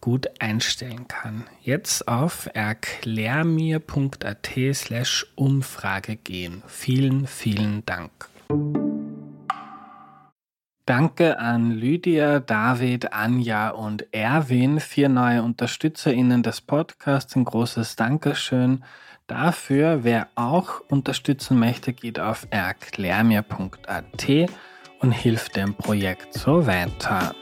gut einstellen kann. Jetzt auf erklärmir.at slash Umfrage gehen. Vielen, vielen Dank. Danke an Lydia, David, Anja und Erwin, vier neue UnterstützerInnen des Podcasts. Ein großes Dankeschön dafür. Wer auch unterstützen möchte, geht auf erklärmir.at und hilft dem Projekt so weiter.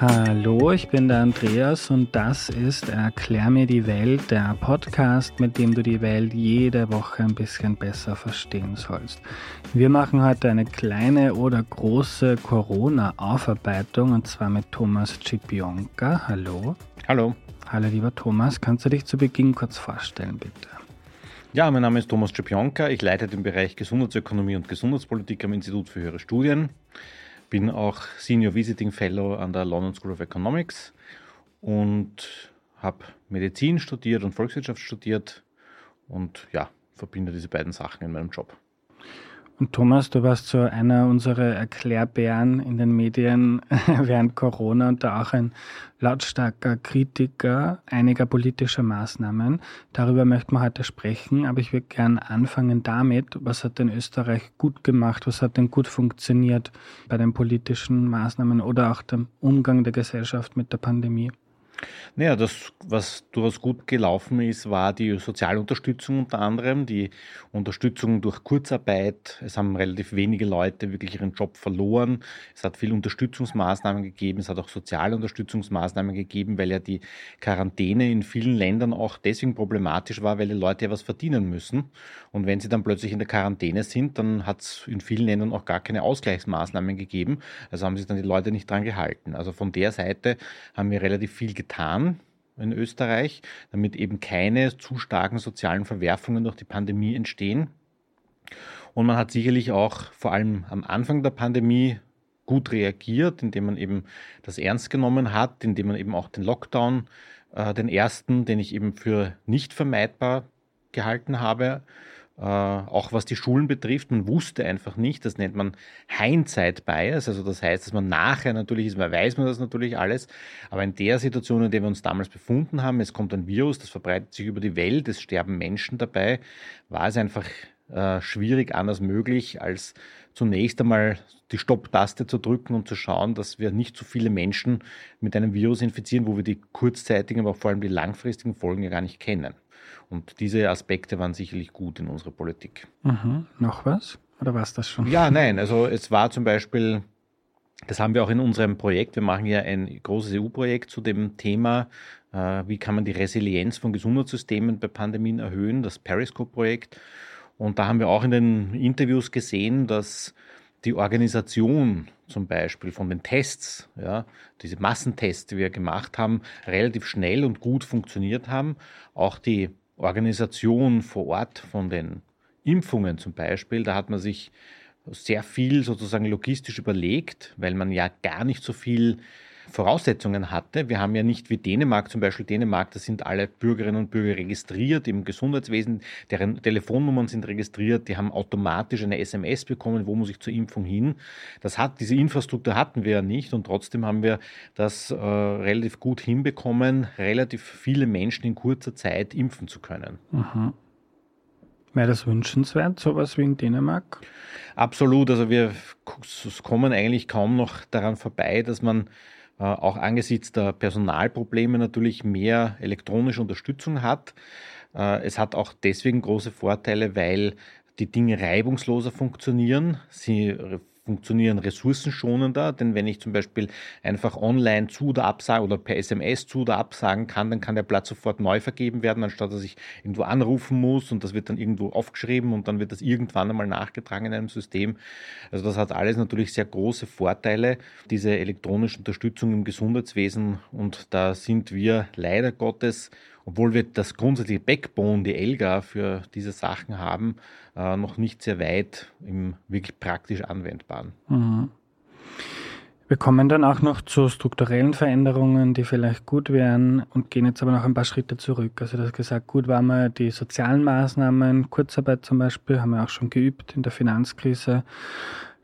Hallo, ich bin der Andreas und das ist Erklär mir die Welt, der Podcast, mit dem du die Welt jede Woche ein bisschen besser verstehen sollst. Wir machen heute eine kleine oder große Corona-Aufarbeitung und zwar mit Thomas Cipionka. Hallo. Hallo. Hallo, lieber Thomas. Kannst du dich zu Beginn kurz vorstellen, bitte? Ja, mein Name ist Thomas Cipionka. Ich leite den Bereich Gesundheitsökonomie und Gesundheitspolitik am Institut für höhere Studien bin auch Senior Visiting Fellow an der London School of Economics und habe Medizin studiert und Volkswirtschaft studiert und ja, verbinde diese beiden Sachen in meinem Job. Und Thomas, du warst so einer unserer Erklärbären in den Medien während Corona und da auch ein lautstarker Kritiker einiger politischer Maßnahmen. Darüber möchten wir heute sprechen, aber ich würde gern anfangen damit, was hat denn Österreich gut gemacht, was hat denn gut funktioniert bei den politischen Maßnahmen oder auch dem Umgang der Gesellschaft mit der Pandemie? Naja, das, was durchaus gut gelaufen ist, war die Sozialunterstützung unter anderem, die Unterstützung durch Kurzarbeit. Es haben relativ wenige Leute wirklich ihren Job verloren. Es hat viele Unterstützungsmaßnahmen gegeben, es hat auch soziale Unterstützungsmaßnahmen gegeben, weil ja die Quarantäne in vielen Ländern auch deswegen problematisch war, weil die Leute ja was verdienen müssen. Und wenn sie dann plötzlich in der Quarantäne sind, dann hat es in vielen Ländern auch gar keine Ausgleichsmaßnahmen gegeben. Also haben sich dann die Leute nicht dran gehalten. Also von der Seite haben wir relativ viel getan getan in Österreich, damit eben keine zu starken sozialen Verwerfungen durch die Pandemie entstehen. Und man hat sicherlich auch vor allem am Anfang der Pandemie gut reagiert, indem man eben das ernst genommen hat, indem man eben auch den Lockdown, äh, den ersten, den ich eben für nicht vermeidbar gehalten habe, äh, auch was die Schulen betrifft. Man wusste einfach nicht, das nennt man Hindsight-Bias, also das heißt, dass man nachher natürlich ist, man weiß man das natürlich alles, aber in der Situation, in der wir uns damals befunden haben, es kommt ein Virus, das verbreitet sich über die Welt, es sterben Menschen dabei, war es einfach äh, schwierig anders möglich, als zunächst einmal die Stopp-Taste zu drücken und zu schauen, dass wir nicht zu so viele Menschen mit einem Virus infizieren, wo wir die kurzzeitigen, aber vor allem die langfristigen Folgen ja gar nicht kennen. Und diese Aspekte waren sicherlich gut in unserer Politik. Mhm. Noch was? Oder war es das schon? Ja, nein. Also es war zum Beispiel, das haben wir auch in unserem Projekt, wir machen ja ein großes EU-Projekt zu dem Thema, äh, wie kann man die Resilienz von Gesundheitssystemen bei Pandemien erhöhen, das Periscope-Projekt. Und da haben wir auch in den Interviews gesehen, dass die Organisation zum Beispiel von den Tests, ja, diese Massentests, die wir gemacht haben, relativ schnell und gut funktioniert haben. Auch die Organisation vor Ort von den Impfungen zum Beispiel, da hat man sich sehr viel sozusagen logistisch überlegt, weil man ja gar nicht so viel Voraussetzungen hatte. Wir haben ja nicht wie Dänemark, zum Beispiel Dänemark, da sind alle Bürgerinnen und Bürger registriert im Gesundheitswesen, deren Telefonnummern sind registriert, die haben automatisch eine SMS bekommen, wo muss ich zur Impfung hin. Das hat, diese Infrastruktur hatten wir ja nicht und trotzdem haben wir das äh, relativ gut hinbekommen, relativ viele Menschen in kurzer Zeit impfen zu können. Mhm. Wäre das wünschenswert, sowas wie in Dänemark? Absolut. Also wir kommen eigentlich kaum noch daran vorbei, dass man auch angesichts der Personalprobleme natürlich mehr elektronische Unterstützung hat. Äh, es hat auch deswegen große Vorteile, weil die Dinge reibungsloser funktionieren. Sie funktionieren ressourcenschonender, denn wenn ich zum Beispiel einfach online zu oder absagen oder per SMS zu oder absagen kann, dann kann der Platz sofort neu vergeben werden, anstatt dass ich irgendwo anrufen muss und das wird dann irgendwo aufgeschrieben und dann wird das irgendwann einmal nachgetragen in einem System. Also das hat alles natürlich sehr große Vorteile, diese elektronische Unterstützung im Gesundheitswesen und da sind wir leider Gottes obwohl wir das grundsätzliche Backbone, die ELGA für diese Sachen haben, äh, noch nicht sehr weit im wirklich praktisch anwendbaren. Mhm. Wir kommen dann auch noch zu strukturellen Veränderungen, die vielleicht gut wären und gehen jetzt aber noch ein paar Schritte zurück. Also das gesagt, gut waren wir die sozialen Maßnahmen, Kurzarbeit zum Beispiel, haben wir auch schon geübt in der Finanzkrise.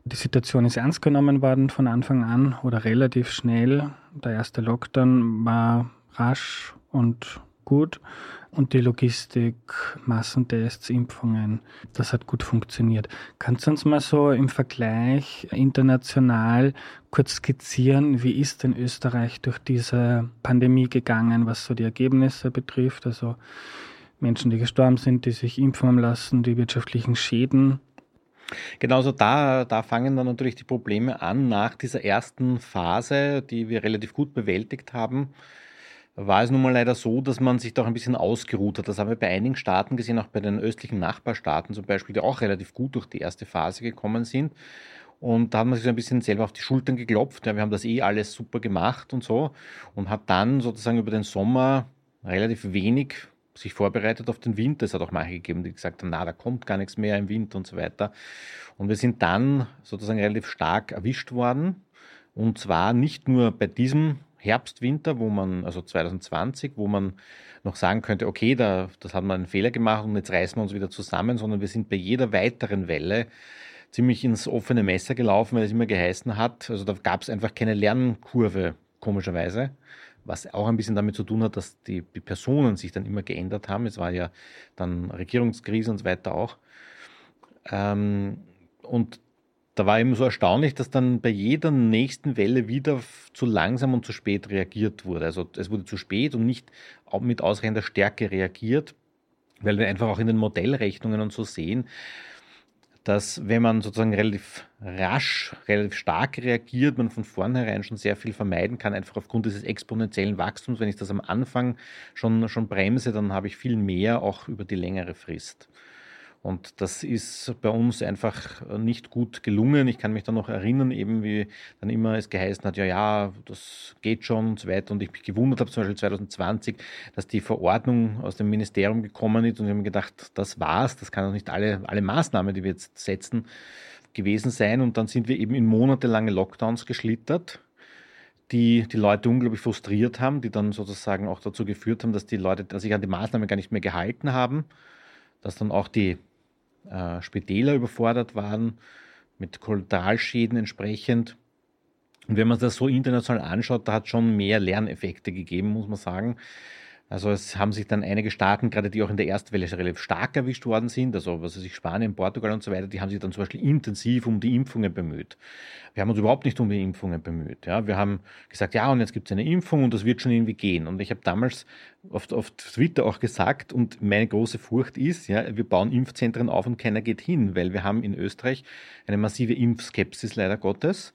Die Situation ist ernst genommen worden von Anfang an oder relativ schnell. Der erste Lockdown war rasch und gut. Und die Logistik, Massentests, Impfungen, das hat gut funktioniert. Kannst du uns mal so im Vergleich international kurz skizzieren, wie ist denn Österreich durch diese Pandemie gegangen, was so die Ergebnisse betrifft? Also Menschen, die gestorben sind, die sich impfen lassen, die wirtschaftlichen Schäden. Genauso da, da fangen dann natürlich die Probleme an nach dieser ersten Phase, die wir relativ gut bewältigt haben war es nun mal leider so, dass man sich doch ein bisschen ausgeruht hat. Das haben wir bei einigen Staaten gesehen, auch bei den östlichen Nachbarstaaten zum Beispiel, die auch relativ gut durch die erste Phase gekommen sind. Und da hat man sich so ein bisschen selber auf die Schultern geklopft. Ja, wir haben das eh alles super gemacht und so. Und hat dann sozusagen über den Sommer relativ wenig sich vorbereitet auf den Winter. Es hat auch manche gegeben, die gesagt haben, na, da kommt gar nichts mehr im Winter und so weiter. Und wir sind dann sozusagen relativ stark erwischt worden. Und zwar nicht nur bei diesem Herbst, Winter, wo man, also 2020, wo man noch sagen könnte, okay, da, das hat man einen Fehler gemacht und jetzt reißen wir uns wieder zusammen, sondern wir sind bei jeder weiteren Welle ziemlich ins offene Messer gelaufen, weil es immer geheißen hat, also da gab es einfach keine Lernkurve, komischerweise, was auch ein bisschen damit zu tun hat, dass die, Personen sich dann immer geändert haben. Es war ja dann Regierungskrise und so weiter auch. Ähm, und da war eben so erstaunlich, dass dann bei jeder nächsten Welle wieder zu langsam und zu spät reagiert wurde. Also es wurde zu spät und nicht mit ausreichender Stärke reagiert, weil wir einfach auch in den Modellrechnungen und so sehen, dass wenn man sozusagen relativ rasch, relativ stark reagiert, man von vornherein schon sehr viel vermeiden kann, einfach aufgrund dieses exponentiellen Wachstums. Wenn ich das am Anfang schon, schon bremse, dann habe ich viel mehr auch über die längere Frist. Und das ist bei uns einfach nicht gut gelungen. Ich kann mich da noch erinnern, eben wie dann immer es geheißen hat, ja, ja, das geht schon und so weiter. Und ich mich gewundert habe, zum Beispiel 2020, dass die Verordnung aus dem Ministerium gekommen ist und ich habe mir gedacht, das war's, das kann doch nicht alle, alle Maßnahmen, die wir jetzt setzen, gewesen sein. Und dann sind wir eben in monatelange Lockdowns geschlittert die die Leute unglaublich frustriert haben, die dann sozusagen auch dazu geführt haben, dass die Leute sich an die Maßnahmen gar nicht mehr gehalten haben, dass dann auch die äh, Spitäler überfordert waren, mit Kollateralschäden entsprechend. Und wenn man das so international anschaut, da hat es schon mehr Lerneffekte gegeben, muss man sagen. Also es haben sich dann einige Staaten, gerade die auch in der ersten Welle relativ stark erwischt worden sind, also was weiß ich, Spanien, Portugal und so weiter, die haben sich dann zum Beispiel intensiv um die Impfungen bemüht. Wir haben uns überhaupt nicht um die Impfungen bemüht. Ja. Wir haben gesagt, ja, und jetzt gibt es eine Impfung und das wird schon irgendwie gehen. Und ich habe damals auf, auf Twitter auch gesagt, und meine große Furcht ist, ja, wir bauen Impfzentren auf und keiner geht hin, weil wir haben in Österreich eine massive Impfskepsis leider Gottes.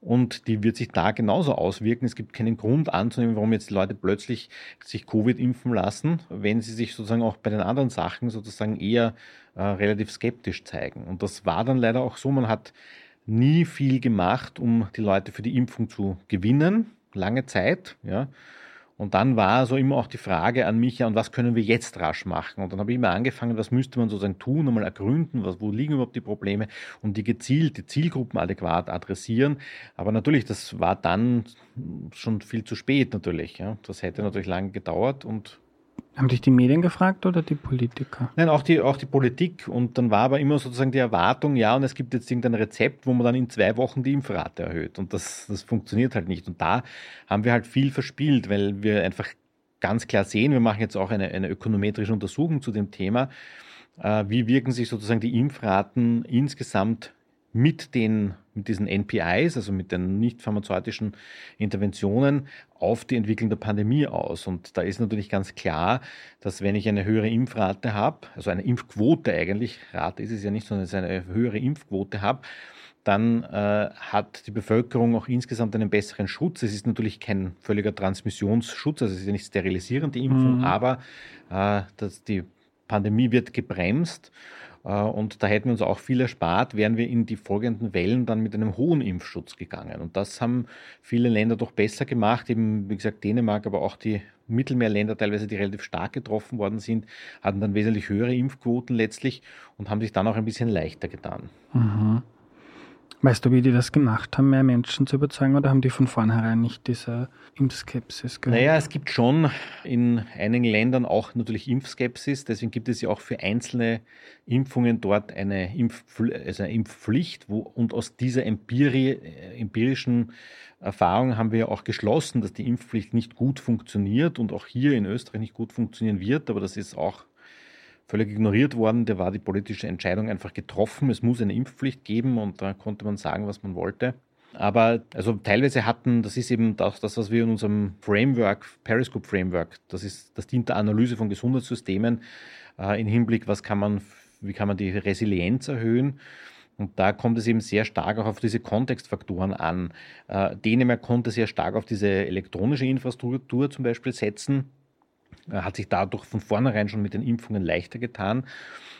Und die wird sich da genauso auswirken. Es gibt keinen Grund anzunehmen, warum jetzt die Leute plötzlich sich Covid impfen lassen, wenn sie sich sozusagen auch bei den anderen Sachen sozusagen eher äh, relativ skeptisch zeigen. Und das war dann leider auch so. Man hat nie viel gemacht, um die Leute für die Impfung zu gewinnen. Lange Zeit, ja. Und dann war so immer auch die Frage an mich, ja, und was können wir jetzt rasch machen? Und dann habe ich immer angefangen, was müsste man sozusagen tun, einmal ergründen, was, wo liegen überhaupt die Probleme und die gezielt, die Zielgruppen adäquat adressieren. Aber natürlich, das war dann schon viel zu spät natürlich. Ja. Das hätte natürlich lange gedauert und haben dich die Medien gefragt oder die Politiker? Nein, auch die, auch die Politik. Und dann war aber immer sozusagen die Erwartung, ja, und es gibt jetzt irgendein Rezept, wo man dann in zwei Wochen die Impfrate erhöht. Und das, das funktioniert halt nicht. Und da haben wir halt viel verspielt, weil wir einfach ganz klar sehen, wir machen jetzt auch eine, eine ökonometrische Untersuchung zu dem Thema, äh, wie wirken sich sozusagen die Impfraten insgesamt mit den mit diesen NPIs, also mit den nicht pharmazeutischen Interventionen, auf die Entwicklung der Pandemie aus. Und da ist natürlich ganz klar, dass wenn ich eine höhere Impfrate habe, also eine Impfquote eigentlich, Rate ist es ja nicht, sondern es ist eine höhere Impfquote habe, dann äh, hat die Bevölkerung auch insgesamt einen besseren Schutz. Es ist natürlich kein völliger Transmissionsschutz, also es ist ja nicht sterilisierend, die Impfung, mhm. aber äh, dass die Pandemie wird gebremst und da hätten wir uns auch viel erspart, wären wir in die folgenden Wellen dann mit einem hohen Impfschutz gegangen. Und das haben viele Länder doch besser gemacht, eben wie gesagt Dänemark, aber auch die Mittelmeerländer teilweise, die relativ stark getroffen worden sind, hatten dann wesentlich höhere Impfquoten letztlich und haben sich dann auch ein bisschen leichter getan. Mhm. Weißt du, wie die das gemacht haben, mehr Menschen zu überzeugen oder haben die von vornherein nicht diese Impfskepsis gehabt? Naja, es gibt schon in einigen Ländern auch natürlich Impfskepsis. Deswegen gibt es ja auch für einzelne Impfungen dort eine, Impfpfl also eine Impfpflicht. Wo, und aus dieser Empirie, äh, empirischen Erfahrung haben wir ja auch geschlossen, dass die Impfpflicht nicht gut funktioniert und auch hier in Österreich nicht gut funktionieren wird. Aber das ist auch völlig ignoriert worden. Da war die politische Entscheidung einfach getroffen. Es muss eine Impfpflicht geben und da konnte man sagen, was man wollte. Aber also teilweise hatten, das ist eben das, das, was wir in unserem Framework, Periscope Framework, das ist, das dient der Analyse von Gesundheitssystemen äh, im Hinblick, was kann man, wie kann man die Resilienz erhöhen. Und da kommt es eben sehr stark auch auf diese Kontextfaktoren an. Äh, Dänemark konnte sehr stark auf diese elektronische Infrastruktur zum Beispiel setzen hat sich dadurch von vornherein schon mit den Impfungen leichter getan.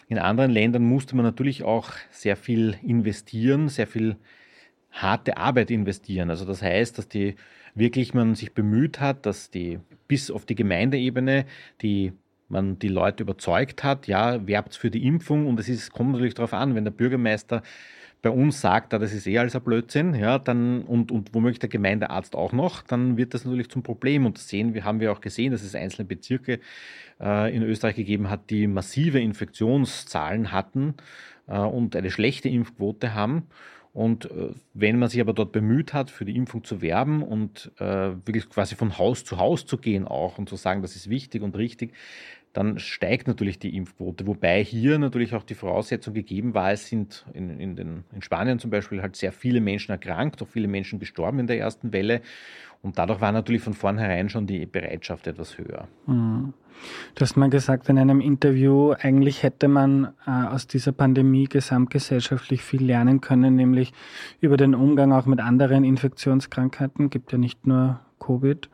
In anderen Ländern musste man natürlich auch sehr viel investieren, sehr viel harte Arbeit investieren. Also das heißt, dass die wirklich man sich bemüht hat, dass die bis auf die Gemeindeebene die man die Leute überzeugt hat, ja, werbt für die Impfung und es kommt natürlich darauf an, wenn der Bürgermeister bei uns sagt, das ist eh alles ein Blödsinn, ja, dann, und, und womöglich der Gemeindearzt auch noch, dann wird das natürlich zum Problem. Und sehen wir, haben wir auch gesehen, dass es einzelne Bezirke äh, in Österreich gegeben hat, die massive Infektionszahlen hatten äh, und eine schlechte Impfquote haben. Und äh, wenn man sich aber dort bemüht hat, für die Impfung zu werben und äh, wirklich quasi von Haus zu Haus zu gehen auch und zu sagen, das ist wichtig und richtig, dann steigt natürlich die Impfquote. Wobei hier natürlich auch die Voraussetzung gegeben war, es sind in, in, den, in Spanien zum Beispiel halt sehr viele Menschen erkrankt, auch viele Menschen gestorben in der ersten Welle. Und dadurch war natürlich von vornherein schon die Bereitschaft etwas höher. Mhm. Du hast mal gesagt in einem Interview, eigentlich hätte man äh, aus dieser Pandemie gesamtgesellschaftlich viel lernen können, nämlich über den Umgang auch mit anderen Infektionskrankheiten. Gibt ja nicht nur Covid.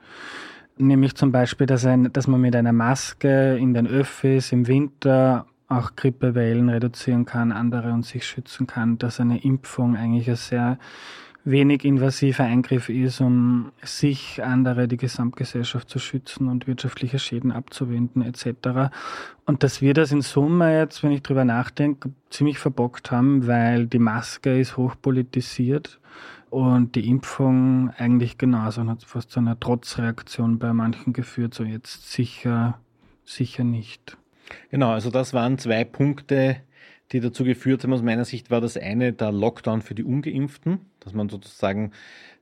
Nämlich zum Beispiel, dass, ein, dass man mit einer Maske in den Öffis im Winter auch Grippewellen reduzieren kann, andere und sich schützen kann, dass eine Impfung eigentlich ein sehr wenig invasiver Eingriff ist, um sich, andere, die Gesamtgesellschaft zu schützen und wirtschaftliche Schäden abzuwenden etc. Und dass wir das in Summe jetzt, wenn ich drüber nachdenke, ziemlich verbockt haben, weil die Maske ist hochpolitisiert und die Impfung eigentlich genauso und hat fast zu einer Trotzreaktion bei manchen geführt, so jetzt sicher, sicher nicht. Genau, also das waren zwei Punkte, die dazu geführt haben. Aus meiner Sicht war das eine der Lockdown für die Ungeimpften, dass man sozusagen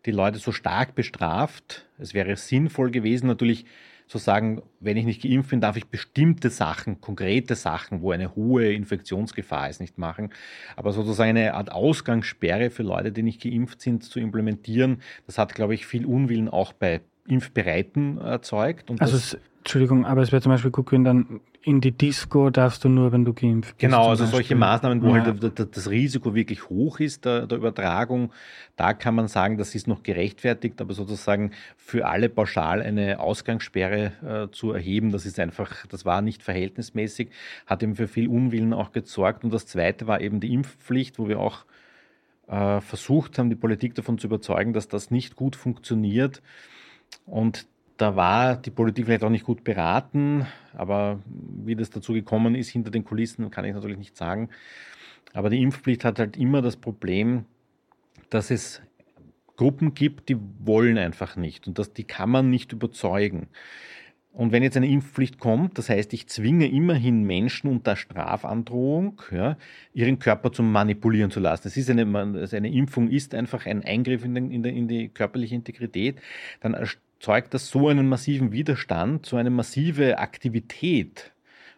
die Leute so stark bestraft. Es wäre sinnvoll gewesen, natürlich zu sagen, wenn ich nicht geimpft bin, darf ich bestimmte Sachen, konkrete Sachen, wo eine hohe Infektionsgefahr ist, nicht machen. Aber sozusagen eine Art Ausgangssperre für Leute, die nicht geimpft sind, zu implementieren, das hat, glaube ich, viel Unwillen auch bei Impfbereiten erzeugt. Also, Entschuldigung, aber es wäre zum Beispiel gut, wenn dann in die Disco darfst du nur, wenn du geimpft bist. Genau, also solche Maßnahmen, wo ja. halt das Risiko wirklich hoch ist der, der, Übertragung, da kann man sagen, das ist noch gerechtfertigt, aber sozusagen für alle pauschal eine Ausgangssperre äh, zu erheben, das ist einfach, das war nicht verhältnismäßig, hat eben für viel Unwillen auch gesorgt. Und das Zweite war eben die Impfpflicht, wo wir auch äh, versucht haben, die Politik davon zu überzeugen, dass das nicht gut funktioniert. Und da war die Politik vielleicht auch nicht gut beraten, aber wie das dazu gekommen ist hinter den Kulissen, kann ich natürlich nicht sagen. Aber die Impfpflicht hat halt immer das Problem, dass es Gruppen gibt, die wollen einfach nicht und das, die kann man nicht überzeugen. Und wenn jetzt eine Impfpflicht kommt, das heißt, ich zwinge immerhin Menschen unter Strafandrohung, ja, ihren Körper zum Manipulieren zu lassen. Es ist eine, eine Impfung ist einfach ein Eingriff in, den, in, der, in die körperliche Integrität, dann erzeugt das so einen massiven Widerstand, so eine massive Aktivität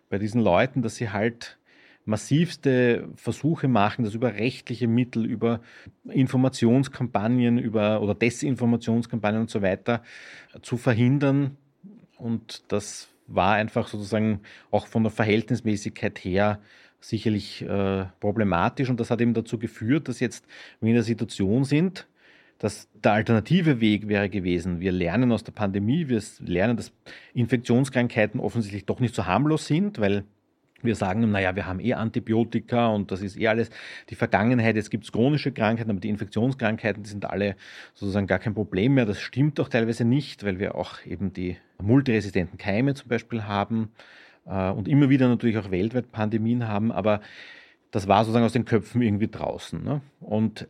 bei diesen Leuten, dass sie halt massivste Versuche machen, das über rechtliche Mittel, über Informationskampagnen, über oder Desinformationskampagnen und so weiter zu verhindern. Und das war einfach sozusagen auch von der Verhältnismäßigkeit her sicherlich äh, problematisch. Und das hat eben dazu geführt, dass jetzt wir in der Situation sind, dass der alternative Weg wäre gewesen. Wir lernen aus der Pandemie, wir lernen, dass Infektionskrankheiten offensichtlich doch nicht so harmlos sind, weil wir sagen, naja, wir haben eh Antibiotika und das ist eh alles die Vergangenheit. Jetzt gibt es chronische Krankheiten, aber die Infektionskrankheiten, die sind alle sozusagen gar kein Problem mehr. Das stimmt doch teilweise nicht, weil wir auch eben die multiresistenten Keime zum Beispiel haben äh, und immer wieder natürlich auch weltweit Pandemien haben. Aber das war sozusagen aus den Köpfen irgendwie draußen. Ne? Und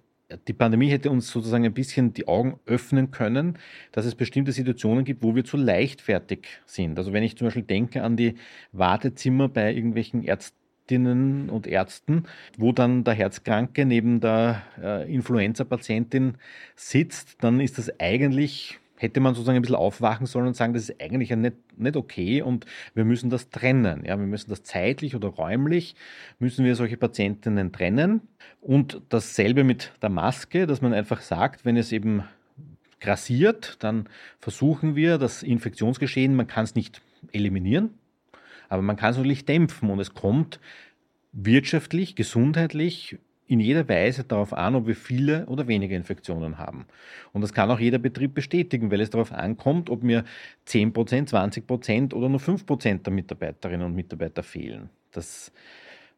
die Pandemie hätte uns sozusagen ein bisschen die Augen öffnen können, dass es bestimmte Situationen gibt, wo wir zu leichtfertig sind. Also wenn ich zum Beispiel denke an die Wartezimmer bei irgendwelchen Ärztinnen und Ärzten, wo dann der Herzkranke neben der äh, Influenza-Patientin sitzt, dann ist das eigentlich hätte man sozusagen ein bisschen aufwachen sollen und sagen, das ist eigentlich ja nicht, nicht okay und wir müssen das trennen. Ja, wir müssen das zeitlich oder räumlich, müssen wir solche Patientinnen trennen. Und dasselbe mit der Maske, dass man einfach sagt, wenn es eben grassiert, dann versuchen wir das Infektionsgeschehen, man kann es nicht eliminieren, aber man kann es natürlich dämpfen und es kommt wirtschaftlich, gesundheitlich in jeder Weise darauf an, ob wir viele oder wenige Infektionen haben. Und das kann auch jeder Betrieb bestätigen, weil es darauf ankommt, ob mir 10%, 20% oder nur 5% der Mitarbeiterinnen und Mitarbeiter fehlen. Das,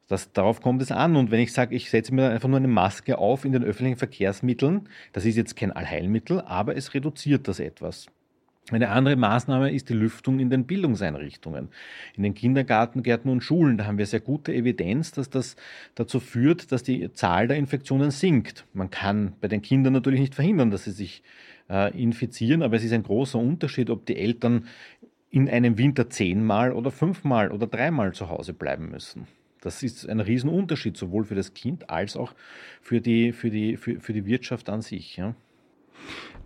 das, darauf kommt es an. Und wenn ich sage, ich setze mir einfach nur eine Maske auf in den öffentlichen Verkehrsmitteln, das ist jetzt kein Allheilmittel, aber es reduziert das etwas. Eine andere Maßnahme ist die Lüftung in den Bildungseinrichtungen, in den Kindergarten, Gärten und Schulen. Da haben wir sehr gute Evidenz, dass das dazu führt, dass die Zahl der Infektionen sinkt. Man kann bei den Kindern natürlich nicht verhindern, dass sie sich äh, infizieren, aber es ist ein großer Unterschied, ob die Eltern in einem Winter zehnmal oder fünfmal oder dreimal zu Hause bleiben müssen. Das ist ein Riesenunterschied, sowohl für das Kind als auch für die, für die, für, für die Wirtschaft an sich. Ja.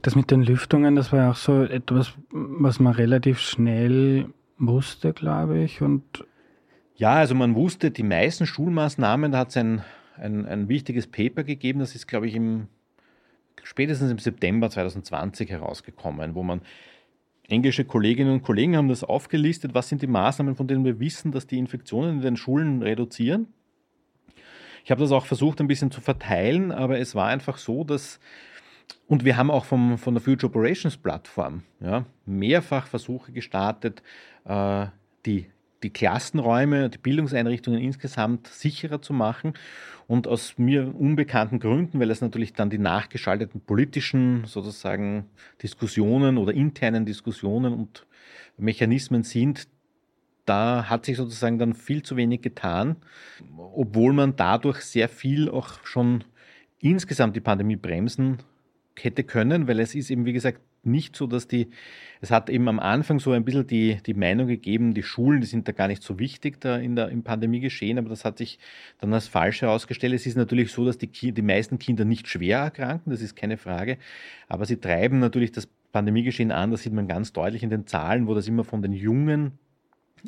Das mit den Lüftungen, das war auch so etwas, was man relativ schnell wusste, glaube ich. Und ja, also man wusste die meisten Schulmaßnahmen, da hat es ein, ein, ein wichtiges Paper gegeben, das ist, glaube ich, im, spätestens im September 2020 herausgekommen, wo man englische Kolleginnen und Kollegen haben das aufgelistet, was sind die Maßnahmen, von denen wir wissen, dass die Infektionen in den Schulen reduzieren. Ich habe das auch versucht ein bisschen zu verteilen, aber es war einfach so, dass und wir haben auch vom, von der Future Operations Plattform ja, mehrfach Versuche gestartet, äh, die, die Klassenräume, die Bildungseinrichtungen insgesamt sicherer zu machen. Und aus mir unbekannten Gründen, weil es natürlich dann die nachgeschalteten politischen sozusagen Diskussionen oder internen Diskussionen und Mechanismen sind, da hat sich sozusagen dann viel zu wenig getan, obwohl man dadurch sehr viel auch schon insgesamt die Pandemie bremsen hätte können, weil es ist eben, wie gesagt, nicht so, dass die, es hat eben am Anfang so ein bisschen die, die Meinung gegeben, die Schulen, die sind da gar nicht so wichtig da in der, im Pandemiegeschehen, aber das hat sich dann als falsch herausgestellt. Es ist natürlich so, dass die, die meisten Kinder nicht schwer erkranken, das ist keine Frage, aber sie treiben natürlich das Pandemiegeschehen an, das sieht man ganz deutlich in den Zahlen, wo das immer von den Jungen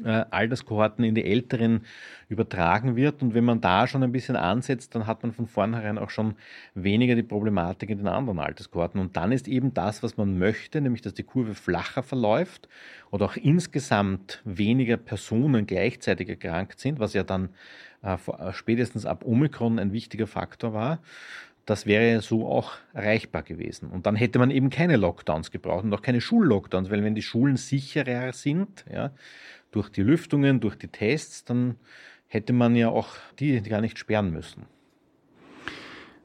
äh, Alterskohorten in die älteren übertragen wird. Und wenn man da schon ein bisschen ansetzt, dann hat man von vornherein auch schon weniger die Problematik in den anderen Alterskohorten. Und dann ist eben das, was man möchte, nämlich dass die Kurve flacher verläuft oder auch insgesamt weniger Personen gleichzeitig erkrankt sind, was ja dann äh, äh spätestens ab Omikron ein wichtiger Faktor war. Das wäre so auch erreichbar gewesen. Und dann hätte man eben keine Lockdowns gebraucht und auch keine Schullockdowns, weil wenn die Schulen sicherer sind, ja, durch die Lüftungen, durch die Tests, dann hätte man ja auch die, gar nicht sperren müssen.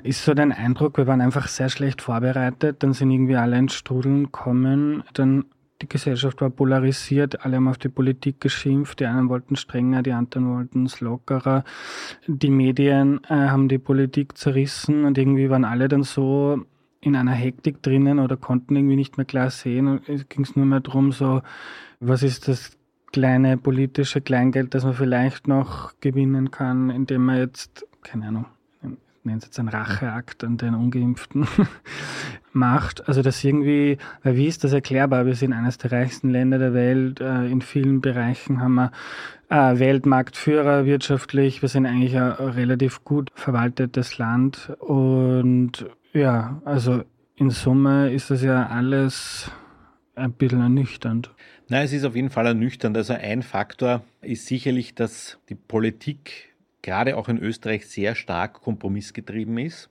Ist so dein Eindruck, wir waren einfach sehr schlecht vorbereitet, dann sind irgendwie alle ins Strudeln gekommen, dann die Gesellschaft war polarisiert, alle haben auf die Politik geschimpft, die einen wollten strenger, die anderen wollten es lockerer. Die Medien äh, haben die Politik zerrissen und irgendwie waren alle dann so in einer Hektik drinnen oder konnten irgendwie nicht mehr klar sehen. Und es ging nur mehr darum, so, was ist das kleine politische Kleingeld, das man vielleicht noch gewinnen kann, indem man jetzt, keine Ahnung, nenne es jetzt ein Racheakt an den Ungeimpften, macht. Also das irgendwie, weil wie ist das erklärbar? Wir sind eines der reichsten Länder der Welt. Äh, in vielen Bereichen haben wir äh, Weltmarktführer wirtschaftlich. Wir sind eigentlich ein relativ gut verwaltetes Land. Und ja, also in Summe ist das ja alles ein bisschen ernüchternd. Nein, es ist auf jeden Fall ernüchternd. Also ein Faktor ist sicherlich, dass die Politik gerade auch in Österreich sehr stark kompromissgetrieben ist.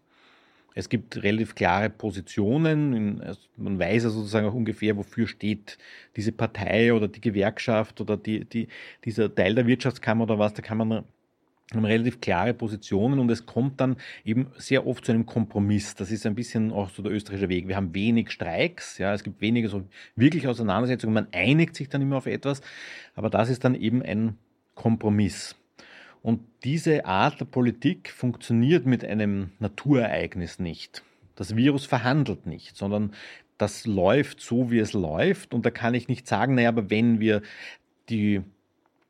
Es gibt relativ klare Positionen. Also man weiß ja sozusagen auch ungefähr, wofür steht diese Partei oder die Gewerkschaft oder die, die, dieser Teil der Wirtschaftskammer oder was. Da kann man haben relativ klare Positionen und es kommt dann eben sehr oft zu einem Kompromiss. Das ist ein bisschen auch so der österreichische Weg. Wir haben wenig Streiks, ja, es gibt wenige so wirklich Auseinandersetzungen, man einigt sich dann immer auf etwas, aber das ist dann eben ein Kompromiss. Und diese Art der Politik funktioniert mit einem Naturereignis nicht. Das Virus verhandelt nicht, sondern das läuft so, wie es läuft. Und da kann ich nicht sagen, naja, aber wenn wir die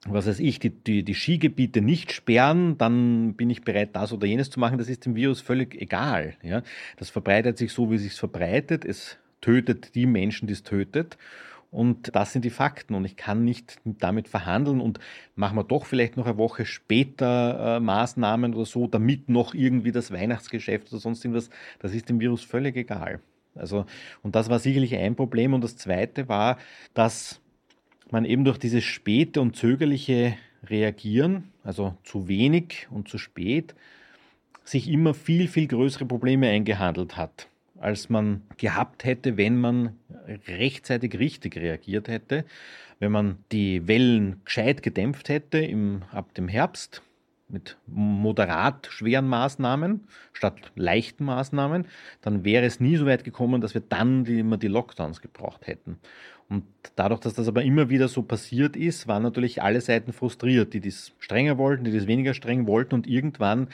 was weiß ich, die, die, die Skigebiete nicht sperren, dann bin ich bereit, das oder jenes zu machen. Das ist dem Virus völlig egal. Ja? Das verbreitet sich so, wie es sich verbreitet. Es tötet die Menschen, die es tötet. Und das sind die Fakten. Und ich kann nicht damit verhandeln und machen wir doch vielleicht noch eine Woche später äh, Maßnahmen oder so, damit noch irgendwie das Weihnachtsgeschäft oder sonst irgendwas. Das ist dem Virus völlig egal. Also, und das war sicherlich ein Problem. Und das zweite war, dass man eben durch dieses späte und zögerliche Reagieren, also zu wenig und zu spät, sich immer viel, viel größere Probleme eingehandelt hat, als man gehabt hätte, wenn man rechtzeitig richtig reagiert hätte, wenn man die Wellen gescheit gedämpft hätte im, ab dem Herbst mit moderat schweren Maßnahmen statt leichten Maßnahmen, dann wäre es nie so weit gekommen, dass wir dann immer die Lockdowns gebraucht hätten. Und dadurch, dass das aber immer wieder so passiert ist, waren natürlich alle Seiten frustriert, die das strenger wollten, die das weniger streng wollten. Und irgendwann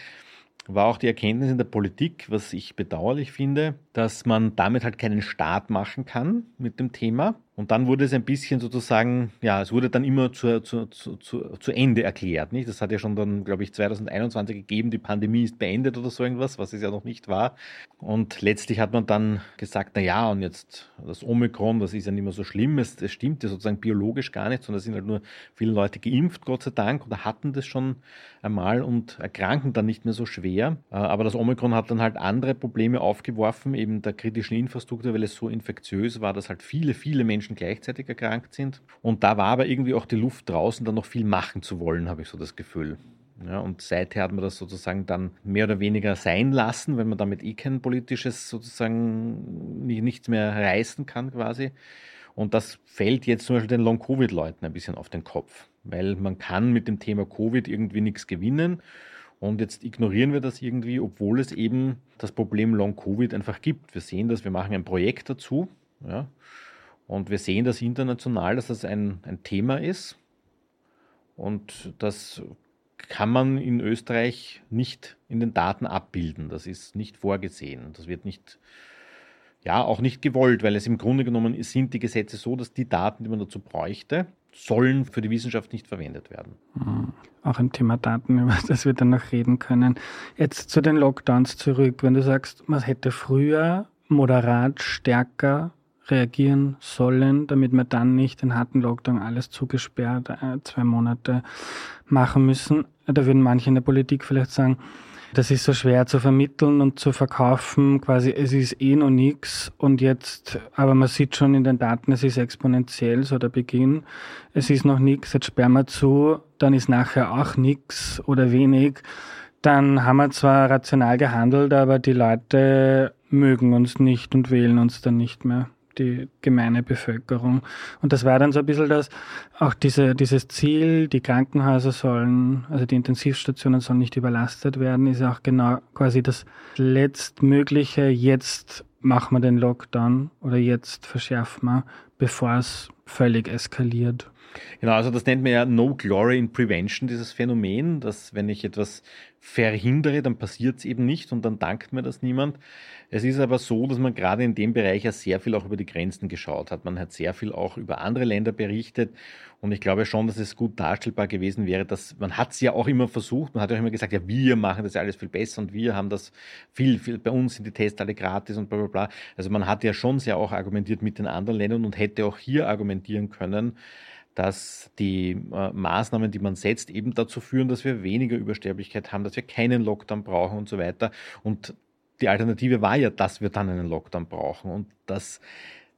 war auch die Erkenntnis in der Politik, was ich bedauerlich finde, dass man damit halt keinen Start machen kann mit dem Thema, und dann wurde es ein bisschen sozusagen, ja, es wurde dann immer zu, zu, zu, zu, Ende erklärt. Nicht? Das hat ja schon dann, glaube ich, 2021 gegeben, die Pandemie ist beendet oder so irgendwas, was es ja noch nicht war. Und letztlich hat man dann gesagt, na ja, und jetzt das Omikron, das ist ja nicht mehr so schlimm. Es, es stimmt ja sozusagen biologisch gar nicht, sondern es sind halt nur viele Leute geimpft, Gott sei Dank, oder hatten das schon einmal und erkranken dann nicht mehr so schwer. Äh, aber das Omikron hat dann halt andere Probleme aufgeworfen, eben der kritischen Infrastruktur, weil es so infektiös war, dass halt viele, viele Menschen Menschen gleichzeitig erkrankt sind. Und da war aber irgendwie auch die Luft draußen, dann noch viel machen zu wollen, habe ich so das Gefühl. Ja, und seither hat man das sozusagen dann mehr oder weniger sein lassen, wenn man damit eh kein politisches sozusagen nichts mehr reißen kann quasi. Und das fällt jetzt zum Beispiel den Long-Covid-Leuten ein bisschen auf den Kopf, weil man kann mit dem Thema Covid irgendwie nichts gewinnen. Und jetzt ignorieren wir das irgendwie, obwohl es eben das Problem Long-Covid einfach gibt. Wir sehen das, wir machen ein Projekt dazu. Ja, und wir sehen das international, dass das ein, ein Thema ist. Und das kann man in Österreich nicht in den Daten abbilden. Das ist nicht vorgesehen. Das wird nicht, ja, auch nicht gewollt, weil es im Grunde genommen sind die Gesetze so, dass die Daten, die man dazu bräuchte, sollen für die Wissenschaft nicht verwendet werden. Mhm. Auch ein Thema Daten, über das wir dann noch reden können. Jetzt zu den Lockdowns zurück. Wenn du sagst, man hätte früher moderat stärker reagieren sollen, damit wir dann nicht den harten Lockdown alles zugesperrt, äh, zwei Monate machen müssen. Da würden manche in der Politik vielleicht sagen, das ist so schwer zu vermitteln und zu verkaufen, quasi es ist eh noch nichts und jetzt, aber man sieht schon in den Daten, es ist exponentiell, so der Beginn, es ist noch nichts, jetzt sperren wir zu, dann ist nachher auch nichts oder wenig. Dann haben wir zwar rational gehandelt, aber die Leute mögen uns nicht und wählen uns dann nicht mehr die gemeine Bevölkerung. Und das war dann so ein bisschen das, auch diese, dieses Ziel, die Krankenhäuser sollen, also die Intensivstationen sollen nicht überlastet werden, ist auch genau quasi das letztmögliche, jetzt machen wir den Lockdown oder jetzt verschärfen wir, bevor es völlig eskaliert. Genau, also das nennt man ja No Glory in Prevention, dieses Phänomen, dass wenn ich etwas verhindere, dann passiert es eben nicht und dann dankt mir das niemand. Es ist aber so, dass man gerade in dem Bereich ja sehr viel auch über die Grenzen geschaut hat. Man hat sehr viel auch über andere Länder berichtet und ich glaube schon, dass es gut darstellbar gewesen wäre, dass man hat es ja auch immer versucht, man hat ja auch immer gesagt, ja, wir machen das alles viel besser und wir haben das viel, viel, bei uns sind die Tests alle gratis und bla bla bla. Also man hat ja schon sehr auch argumentiert mit den anderen Ländern und hätte auch hier argumentieren können, dass die äh, Maßnahmen, die man setzt, eben dazu führen, dass wir weniger Übersterblichkeit haben, dass wir keinen Lockdown brauchen und so weiter. Und die Alternative war ja, dass wir dann einen Lockdown brauchen. Und dass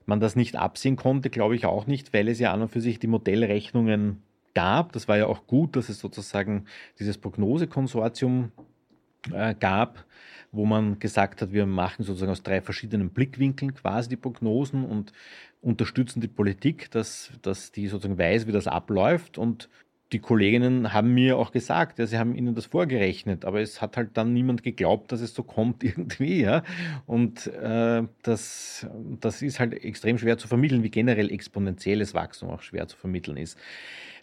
man das nicht absehen konnte, glaube ich auch nicht, weil es ja an und für sich die Modellrechnungen gab. Das war ja auch gut, dass es sozusagen dieses Prognosekonsortium äh, gab, wo man gesagt hat, wir machen sozusagen aus drei verschiedenen Blickwinkeln quasi die Prognosen und unterstützen die Politik, dass, dass die sozusagen weiß, wie das abläuft. Und die Kolleginnen haben mir auch gesagt, ja, sie haben ihnen das vorgerechnet, aber es hat halt dann niemand geglaubt, dass es so kommt irgendwie. Ja? Und äh, das, das ist halt extrem schwer zu vermitteln, wie generell exponentielles Wachstum auch schwer zu vermitteln ist.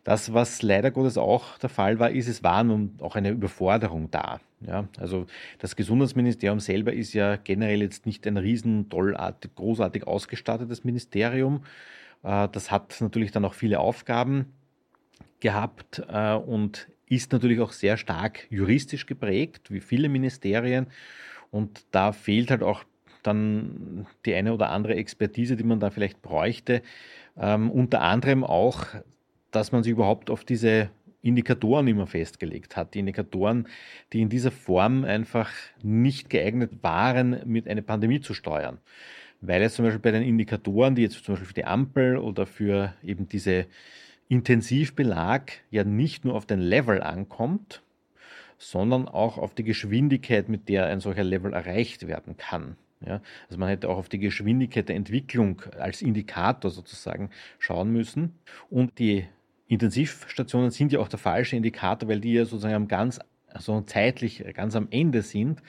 Das, was leider Gottes auch der Fall war, ist, es war nun auch eine Überforderung da. Ja, also das Gesundheitsministerium selber ist ja generell jetzt nicht ein riesen, tollartig, großartig ausgestattetes Ministerium. Äh, das hat natürlich dann auch viele Aufgaben gehabt äh, und ist natürlich auch sehr stark juristisch geprägt, wie viele Ministerien. Und da fehlt halt auch dann die eine oder andere Expertise, die man da vielleicht bräuchte. Ähm, unter anderem auch dass man sich überhaupt auf diese Indikatoren immer festgelegt hat. Die Indikatoren, die in dieser Form einfach nicht geeignet waren, mit einer Pandemie zu steuern. Weil es zum Beispiel bei den Indikatoren, die jetzt zum Beispiel für die Ampel oder für eben diese Intensivbelag ja nicht nur auf den Level ankommt, sondern auch auf die Geschwindigkeit, mit der ein solcher Level erreicht werden kann. Ja, also man hätte auch auf die Geschwindigkeit der Entwicklung als Indikator sozusagen schauen müssen. Und die Intensivstationen sind ja auch der falsche Indikator, weil die ja sozusagen am ganz, also zeitlich ganz am Ende sind.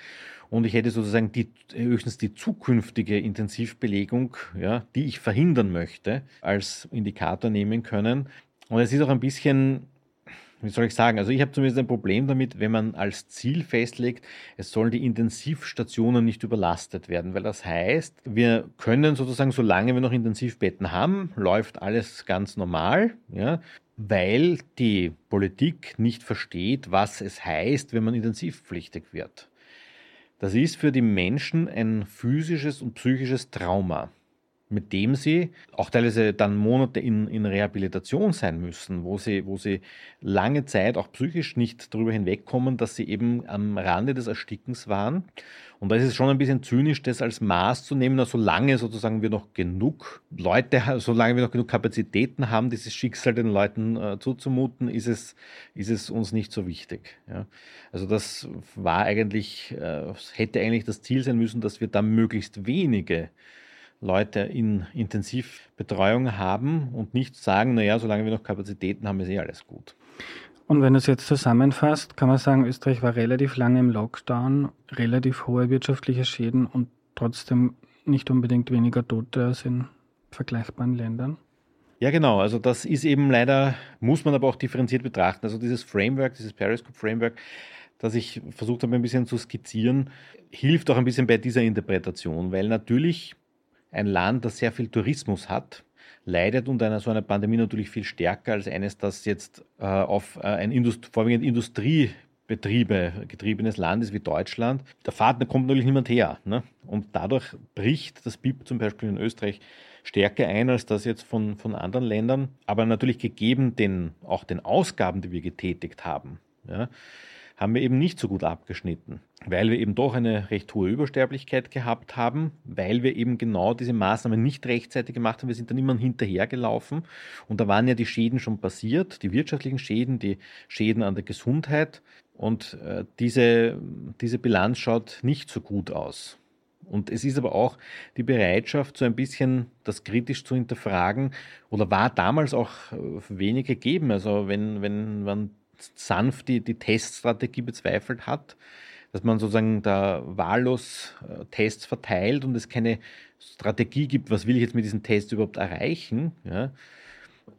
Und ich hätte sozusagen die, höchstens die zukünftige Intensivbelegung, ja, die ich verhindern möchte, als Indikator nehmen können. Und es ist auch ein bisschen wie soll ich sagen, also ich habe zumindest ein Problem damit, wenn man als Ziel festlegt, es sollen die Intensivstationen nicht überlastet werden, weil das heißt, wir können sozusagen, solange wir noch Intensivbetten haben, läuft alles ganz normal, ja, weil die Politik nicht versteht, was es heißt, wenn man intensivpflichtig wird. Das ist für die Menschen ein physisches und psychisches Trauma mit dem sie auch teilweise dann Monate in, in Rehabilitation sein müssen, wo sie, wo sie lange Zeit auch psychisch nicht darüber hinwegkommen, dass sie eben am Rande des Erstickens waren. Und da ist es schon ein bisschen zynisch, das als Maß zu nehmen, solange sozusagen wir noch genug Leute, solange wir noch genug Kapazitäten haben, dieses Schicksal den Leuten äh, zuzumuten, ist es, ist es uns nicht so wichtig. Ja. Also das war eigentlich, äh, hätte eigentlich das Ziel sein müssen, dass wir da möglichst wenige Leute in Intensivbetreuung haben und nicht sagen, naja, solange wir noch Kapazitäten haben, ist eh alles gut. Und wenn du es jetzt zusammenfasst, kann man sagen, Österreich war relativ lange im Lockdown, relativ hohe wirtschaftliche Schäden und trotzdem nicht unbedingt weniger Tote als in vergleichbaren Ländern. Ja, genau. Also das ist eben leider, muss man aber auch differenziert betrachten. Also dieses Framework, dieses Periscope Framework, das ich versucht habe ein bisschen zu skizzieren, hilft auch ein bisschen bei dieser Interpretation, weil natürlich ein Land, das sehr viel Tourismus hat, leidet unter einer so einer Pandemie natürlich viel stärker als eines, das jetzt äh, auf äh, ein Indust vorwiegend Industriebetriebe getriebenes Land ist wie Deutschland. Der Fahrt kommt natürlich niemand her. Ne? Und dadurch bricht das BIP zum Beispiel in Österreich stärker ein als das jetzt von, von anderen Ländern. Aber natürlich gegeben den, auch den Ausgaben, die wir getätigt haben, ja, haben wir eben nicht so gut abgeschnitten, weil wir eben doch eine recht hohe Übersterblichkeit gehabt haben, weil wir eben genau diese Maßnahmen nicht rechtzeitig gemacht haben. Wir sind dann immer hinterhergelaufen und da waren ja die Schäden schon passiert, die wirtschaftlichen Schäden, die Schäden an der Gesundheit und äh, diese, diese Bilanz schaut nicht so gut aus. Und es ist aber auch die Bereitschaft, so ein bisschen das kritisch zu hinterfragen, oder war damals auch äh, wenig gegeben. Also wenn, wenn man sanft die, die Teststrategie bezweifelt hat, dass man sozusagen da wahllos äh, Tests verteilt und es keine Strategie gibt, was will ich jetzt mit diesen Tests überhaupt erreichen, ja,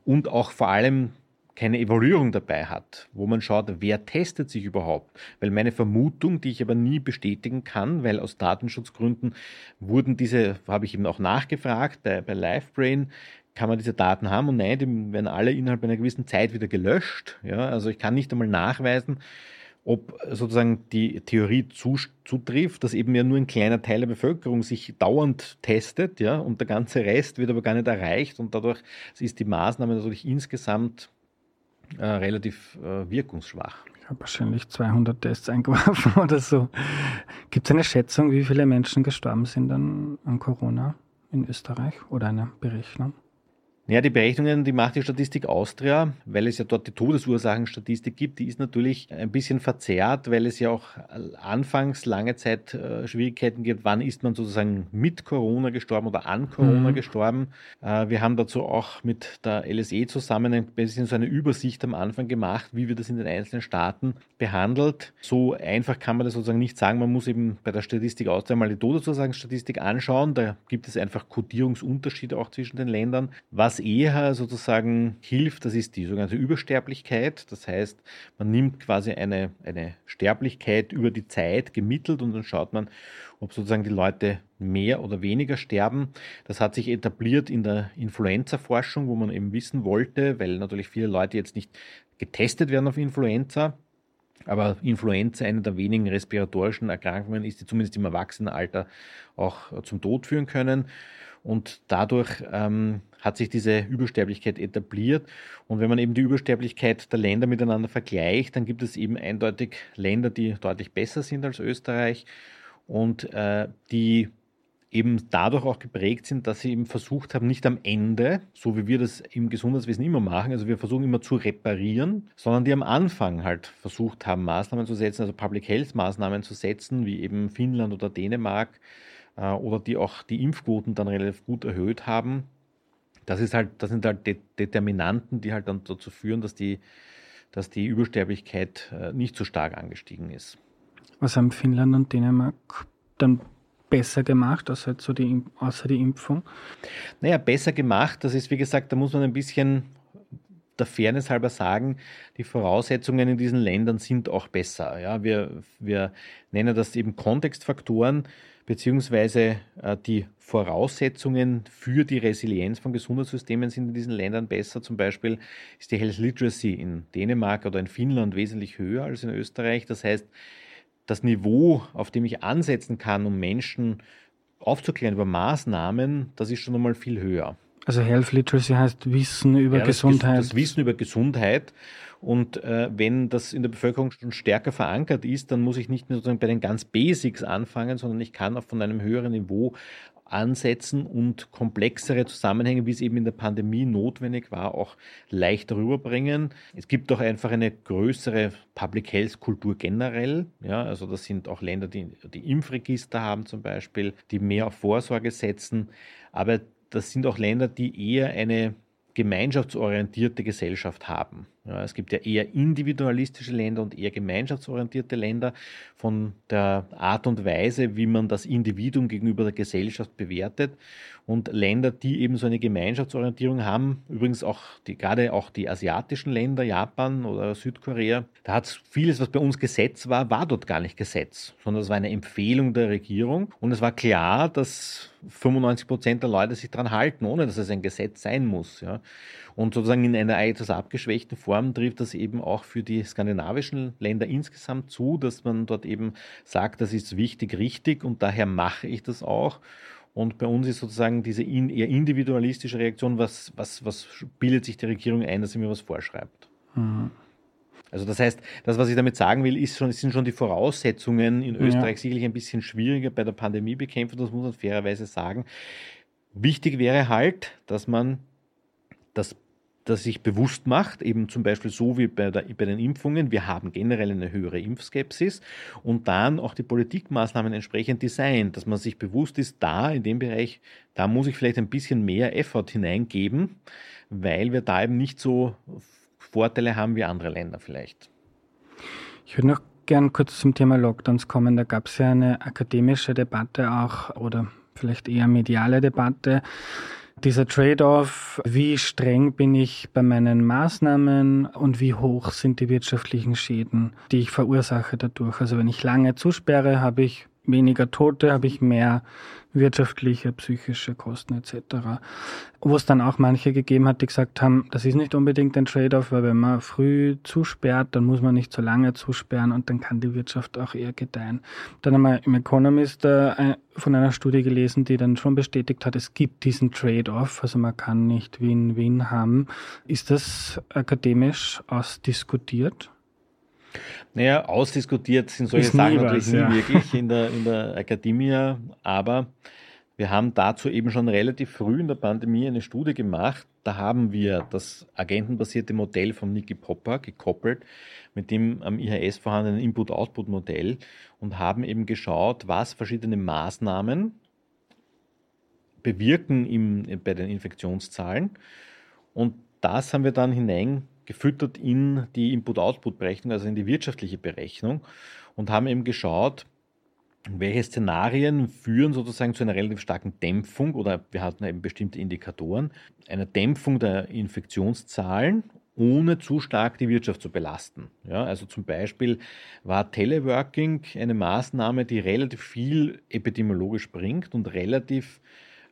und auch vor allem keine Evaluierung dabei hat, wo man schaut, wer testet sich überhaupt. Weil meine Vermutung, die ich aber nie bestätigen kann, weil aus Datenschutzgründen wurden diese, habe ich eben auch nachgefragt, bei, bei LiveBrain, kann man diese Daten haben und nein, die werden alle innerhalb einer gewissen Zeit wieder gelöscht. Ja, also ich kann nicht einmal nachweisen, ob sozusagen die Theorie zutrifft, dass eben ja nur ein kleiner Teil der Bevölkerung sich dauernd testet, ja, und der ganze Rest wird aber gar nicht erreicht und dadurch ist die Maßnahme natürlich insgesamt äh, relativ äh, wirkungsschwach. Ich habe wahrscheinlich 200 Tests eingeworfen oder so. Gibt es eine Schätzung, wie viele Menschen gestorben sind an, an Corona in Österreich oder eine Berechnung? Ja, die Berechnungen, die macht die Statistik Austria, weil es ja dort die Todesursachenstatistik gibt. Die ist natürlich ein bisschen verzerrt, weil es ja auch anfangs lange Zeit äh, Schwierigkeiten gibt, wann ist man sozusagen mit Corona gestorben oder an Corona mhm. gestorben. Äh, wir haben dazu auch mit der LSE zusammen ein bisschen so eine Übersicht am Anfang gemacht, wie wir das in den einzelnen Staaten behandelt. So einfach kann man das sozusagen nicht sagen. Man muss eben bei der Statistik Austria mal die Todesursachenstatistik anschauen. Da gibt es einfach Kodierungsunterschiede auch zwischen den Ländern. Was was eher sozusagen hilft, das ist die sogenannte Übersterblichkeit. Das heißt, man nimmt quasi eine, eine Sterblichkeit über die Zeit gemittelt und dann schaut man, ob sozusagen die Leute mehr oder weniger sterben. Das hat sich etabliert in der Influenza-Forschung, wo man eben wissen wollte, weil natürlich viele Leute jetzt nicht getestet werden auf Influenza, aber Influenza, eine der wenigen respiratorischen Erkrankungen ist, die zumindest im Erwachsenenalter auch zum Tod führen können. Und dadurch ähm, hat sich diese Übersterblichkeit etabliert. Und wenn man eben die Übersterblichkeit der Länder miteinander vergleicht, dann gibt es eben eindeutig Länder, die deutlich besser sind als Österreich und äh, die eben dadurch auch geprägt sind, dass sie eben versucht haben, nicht am Ende, so wie wir das im Gesundheitswesen immer machen, also wir versuchen immer zu reparieren, sondern die am Anfang halt versucht haben, Maßnahmen zu setzen, also Public Health Maßnahmen zu setzen, wie eben Finnland oder Dänemark, äh, oder die auch die Impfquoten dann relativ gut erhöht haben. Das, ist halt, das sind halt De Determinanten, die halt dann dazu führen, dass die, dass die Übersterblichkeit äh, nicht so stark angestiegen ist. Was haben Finnland und Dänemark dann besser gemacht, außer, halt so die, außer die Impfung? Naja, besser gemacht, das ist wie gesagt, da muss man ein bisschen der Fairness halber sagen, die Voraussetzungen in diesen Ländern sind auch besser. Ja, wir, wir nennen das eben Kontextfaktoren beziehungsweise äh, die Voraussetzungen für die Resilienz von Gesundheitssystemen sind in diesen Ländern besser. Zum Beispiel ist die Health Literacy in Dänemark oder in Finnland wesentlich höher als in Österreich. Das heißt, das Niveau, auf dem ich ansetzen kann, um Menschen aufzuklären über Maßnahmen, das ist schon einmal viel höher. Also Health Literacy heißt Wissen über ja, Gesundheit. Das Wissen über Gesundheit. Und äh, wenn das in der Bevölkerung schon stärker verankert ist, dann muss ich nicht mehr sozusagen bei den ganz Basics anfangen, sondern ich kann auch von einem höheren Niveau ansetzen und komplexere Zusammenhänge, wie es eben in der Pandemie notwendig war, auch leicht rüberbringen. Es gibt auch einfach eine größere Public Health Kultur generell. Ja, also das sind auch Länder, die, die Impfregister haben zum Beispiel, die mehr auf Vorsorge setzen. Aber das sind auch Länder, die eher eine gemeinschaftsorientierte Gesellschaft haben. Ja, es gibt ja eher individualistische Länder und eher gemeinschaftsorientierte Länder von der Art und Weise, wie man das Individuum gegenüber der Gesellschaft bewertet. Und Länder, die eben so eine Gemeinschaftsorientierung haben, übrigens auch die, gerade auch die asiatischen Länder, Japan oder Südkorea, da hat vieles, was bei uns Gesetz war, war dort gar nicht Gesetz, sondern es war eine Empfehlung der Regierung. Und es war klar, dass 95 Prozent der Leute sich daran halten, ohne dass es ein Gesetz sein muss. Ja. Und sozusagen in einer etwas abgeschwächten Form trifft das eben auch für die skandinavischen Länder insgesamt zu, dass man dort eben sagt, das ist wichtig, richtig und daher mache ich das auch. Und bei uns ist sozusagen diese eher individualistische Reaktion, was, was, was bildet sich die Regierung ein, dass sie mir was vorschreibt. Mhm. Also das heißt, das, was ich damit sagen will, ist schon, sind schon die Voraussetzungen in Österreich ja. sicherlich ein bisschen schwieriger bei der Pandemiebekämpfung, das muss man fairerweise sagen. Wichtig wäre halt, dass man das das sich bewusst macht, eben zum Beispiel so wie bei, der, bei, den Impfungen, wir haben generell eine höhere Impfskepsis und dann auch die Politikmaßnahmen entsprechend designt, dass man sich bewusst ist, da in dem Bereich, da muss ich vielleicht ein bisschen mehr Effort hineingeben, weil wir da eben nicht so Vorteile haben wie andere Länder vielleicht. Ich würde noch gern kurz zum Thema Lockdowns kommen. Da gab es ja eine akademische Debatte auch oder vielleicht eher mediale Debatte dieser Trade-off, wie streng bin ich bei meinen Maßnahmen und wie hoch sind die wirtschaftlichen Schäden, die ich verursache dadurch. Also wenn ich lange zusperre, habe ich weniger Tote, habe ich mehr wirtschaftliche, psychische Kosten etc. Wo es dann auch manche gegeben hat, die gesagt haben, das ist nicht unbedingt ein Trade-off, weil wenn man früh zusperrt, dann muss man nicht so lange zusperren und dann kann die Wirtschaft auch eher gedeihen. Dann haben wir im Economist äh, von einer Studie gelesen, die dann schon bestätigt hat, es gibt diesen Trade-off, also man kann nicht Win-Win haben. Ist das akademisch ausdiskutiert? Naja, ausdiskutiert sind solche Sachen natürlich nie ja. wirklich in der, in der Akademie, aber wir haben dazu eben schon relativ früh in der Pandemie eine Studie gemacht. Da haben wir das agentenbasierte Modell von Niki Popper gekoppelt mit dem am IHS vorhandenen Input-Output-Modell und haben eben geschaut, was verschiedene Maßnahmen bewirken im, bei den Infektionszahlen. Und das haben wir dann hinein gefüttert in die Input-Output-Berechnung, also in die wirtschaftliche Berechnung und haben eben geschaut, welche Szenarien führen sozusagen zu einer relativ starken Dämpfung oder wir hatten eben bestimmte Indikatoren, einer Dämpfung der Infektionszahlen, ohne zu stark die Wirtschaft zu belasten. Ja, also zum Beispiel war Teleworking eine Maßnahme, die relativ viel epidemiologisch bringt und relativ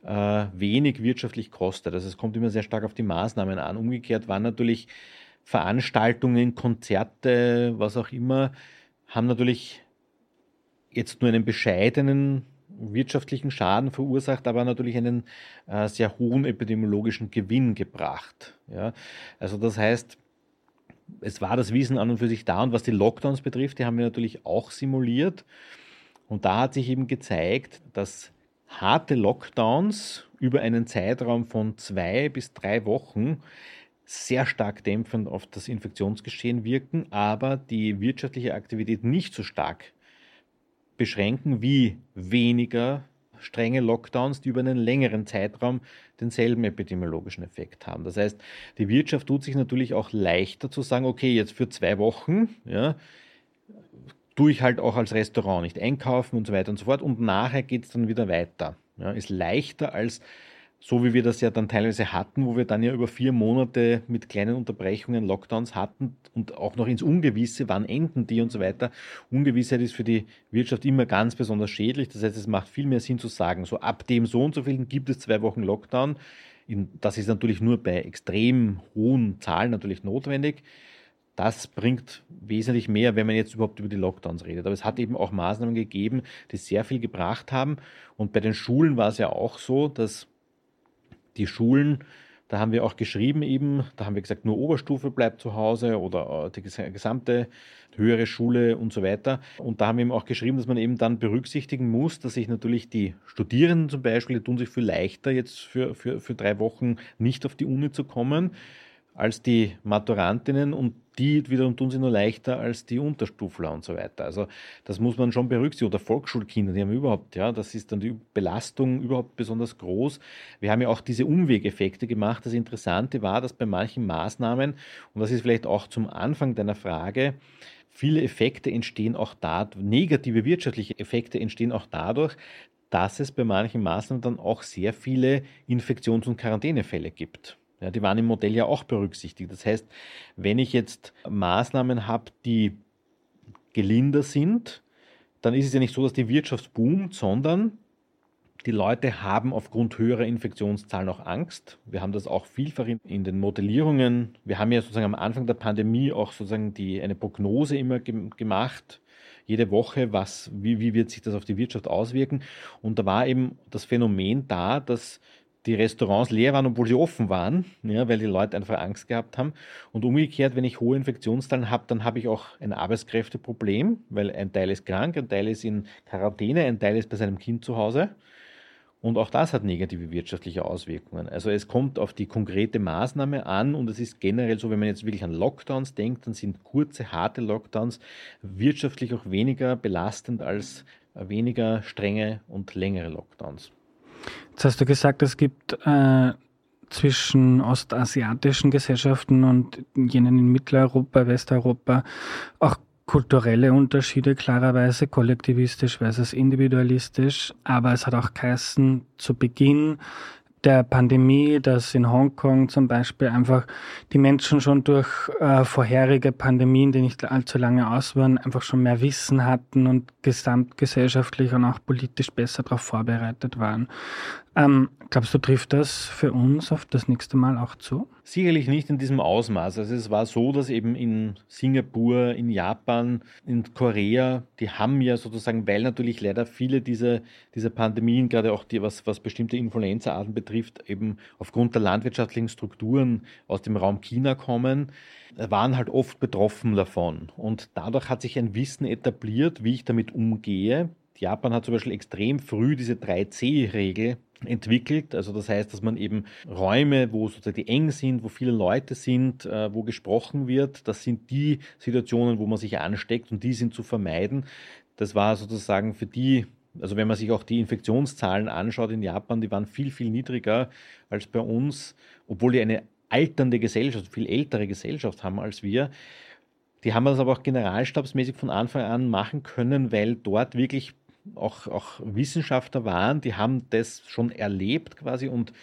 äh, wenig wirtschaftlich kostet. Also es kommt immer sehr stark auf die Maßnahmen an. Umgekehrt waren natürlich Veranstaltungen, Konzerte, was auch immer, haben natürlich jetzt nur einen bescheidenen wirtschaftlichen Schaden verursacht, aber natürlich einen äh, sehr hohen epidemiologischen Gewinn gebracht. Ja? Also das heißt, es war das Wissen an und für sich da und was die Lockdowns betrifft, die haben wir natürlich auch simuliert. Und da hat sich eben gezeigt, dass harte Lockdowns über einen Zeitraum von zwei bis drei Wochen sehr stark dämpfend auf das Infektionsgeschehen wirken, aber die wirtschaftliche Aktivität nicht so stark beschränken wie weniger strenge Lockdowns, die über einen längeren Zeitraum denselben epidemiologischen Effekt haben. Das heißt, die Wirtschaft tut sich natürlich auch leichter zu sagen, okay, jetzt für zwei Wochen, ja, tue ich halt auch als Restaurant nicht einkaufen und so weiter und so fort und nachher geht es dann wieder weiter. Ja, ist leichter als so wie wir das ja dann teilweise hatten, wo wir dann ja über vier Monate mit kleinen Unterbrechungen Lockdowns hatten und auch noch ins Ungewisse, wann enden die und so weiter. Ungewissheit ist für die Wirtschaft immer ganz besonders schädlich. Das heißt, es macht viel mehr Sinn zu sagen, so ab dem so und so vielen gibt es zwei Wochen Lockdown. Das ist natürlich nur bei extrem hohen Zahlen natürlich notwendig. Das bringt wesentlich mehr, wenn man jetzt überhaupt über die Lockdowns redet. Aber es hat eben auch Maßnahmen gegeben, die sehr viel gebracht haben. Und bei den Schulen war es ja auch so, dass die Schulen, da haben wir auch geschrieben eben, da haben wir gesagt, nur Oberstufe bleibt zu Hause oder äh, die gesamte höhere Schule und so weiter. Und da haben wir eben auch geschrieben, dass man eben dann berücksichtigen muss, dass sich natürlich die Studierenden zum Beispiel, die tun sich viel leichter, jetzt für, für, für drei Wochen nicht auf die Uni zu kommen als die Maturantinnen und die wiederum tun sie nur leichter als die Unterstufler und so weiter. Also das muss man schon berücksichtigen. Oder Volksschulkinder, die haben überhaupt, ja, das ist dann die Belastung überhaupt besonders groß. Wir haben ja auch diese Umwegeffekte gemacht. Das Interessante war, dass bei manchen Maßnahmen, und das ist vielleicht auch zum Anfang deiner Frage, viele Effekte entstehen auch da, negative wirtschaftliche Effekte entstehen auch dadurch, dass es bei manchen Maßnahmen dann auch sehr viele Infektions- und Quarantänefälle gibt. Ja, die waren im Modell ja auch berücksichtigt. Das heißt, wenn ich jetzt Maßnahmen habe, die gelinder sind, dann ist es ja nicht so, dass die Wirtschaft boomt, sondern die Leute haben aufgrund höherer Infektionszahlen auch Angst. Wir haben das auch vielfach in den Modellierungen. Wir haben ja sozusagen am Anfang der Pandemie auch sozusagen die, eine Prognose immer gemacht, jede Woche, was, wie, wie wird sich das auf die Wirtschaft auswirken. Und da war eben das Phänomen da, dass die Restaurants leer waren, obwohl sie offen waren, ja, weil die Leute einfach Angst gehabt haben. Und umgekehrt, wenn ich hohe Infektionszahlen habe, dann habe ich auch ein Arbeitskräfteproblem, weil ein Teil ist krank, ein Teil ist in Quarantäne, ein Teil ist bei seinem Kind zu Hause. Und auch das hat negative wirtschaftliche Auswirkungen. Also es kommt auf die konkrete Maßnahme an und es ist generell so, wenn man jetzt wirklich an Lockdowns denkt, dann sind kurze, harte Lockdowns wirtschaftlich auch weniger belastend als weniger strenge und längere Lockdowns. Jetzt hast du gesagt, es gibt äh, zwischen ostasiatischen Gesellschaften und jenen in Mitteleuropa, Westeuropa auch kulturelle Unterschiede, klarerweise kollektivistisch versus individualistisch. Aber es hat auch geheißen, zu Beginn der Pandemie, dass in Hongkong zum Beispiel einfach die Menschen schon durch äh, vorherige Pandemien, die nicht allzu lange aus waren, einfach schon mehr Wissen hatten und gesamtgesellschaftlich und auch politisch besser darauf vorbereitet waren. Ähm, glaubst du, trifft das für uns auf das nächste Mal auch zu? Sicherlich nicht in diesem Ausmaß. Also es war so, dass eben in Singapur, in Japan, in Korea, die haben ja sozusagen, weil natürlich leider viele dieser, dieser Pandemien, gerade auch die, was, was bestimmte Influenzaarten betrifft, eben aufgrund der landwirtschaftlichen Strukturen aus dem Raum China kommen, waren halt oft betroffen davon. Und dadurch hat sich ein Wissen etabliert, wie ich damit umgehe. Japan hat zum Beispiel extrem früh diese 3C-Regel entwickelt. Also das heißt, dass man eben Räume, wo sozusagen die eng sind, wo viele Leute sind, äh, wo gesprochen wird, das sind die Situationen, wo man sich ansteckt und die sind zu vermeiden. Das war sozusagen für die also wenn man sich auch die Infektionszahlen anschaut in Japan, die waren viel, viel niedriger als bei uns, obwohl die eine alternde Gesellschaft, viel ältere Gesellschaft haben als wir. Die haben das aber auch generalstabsmäßig von Anfang an machen können, weil dort wirklich auch, auch Wissenschaftler waren, die haben das schon erlebt quasi und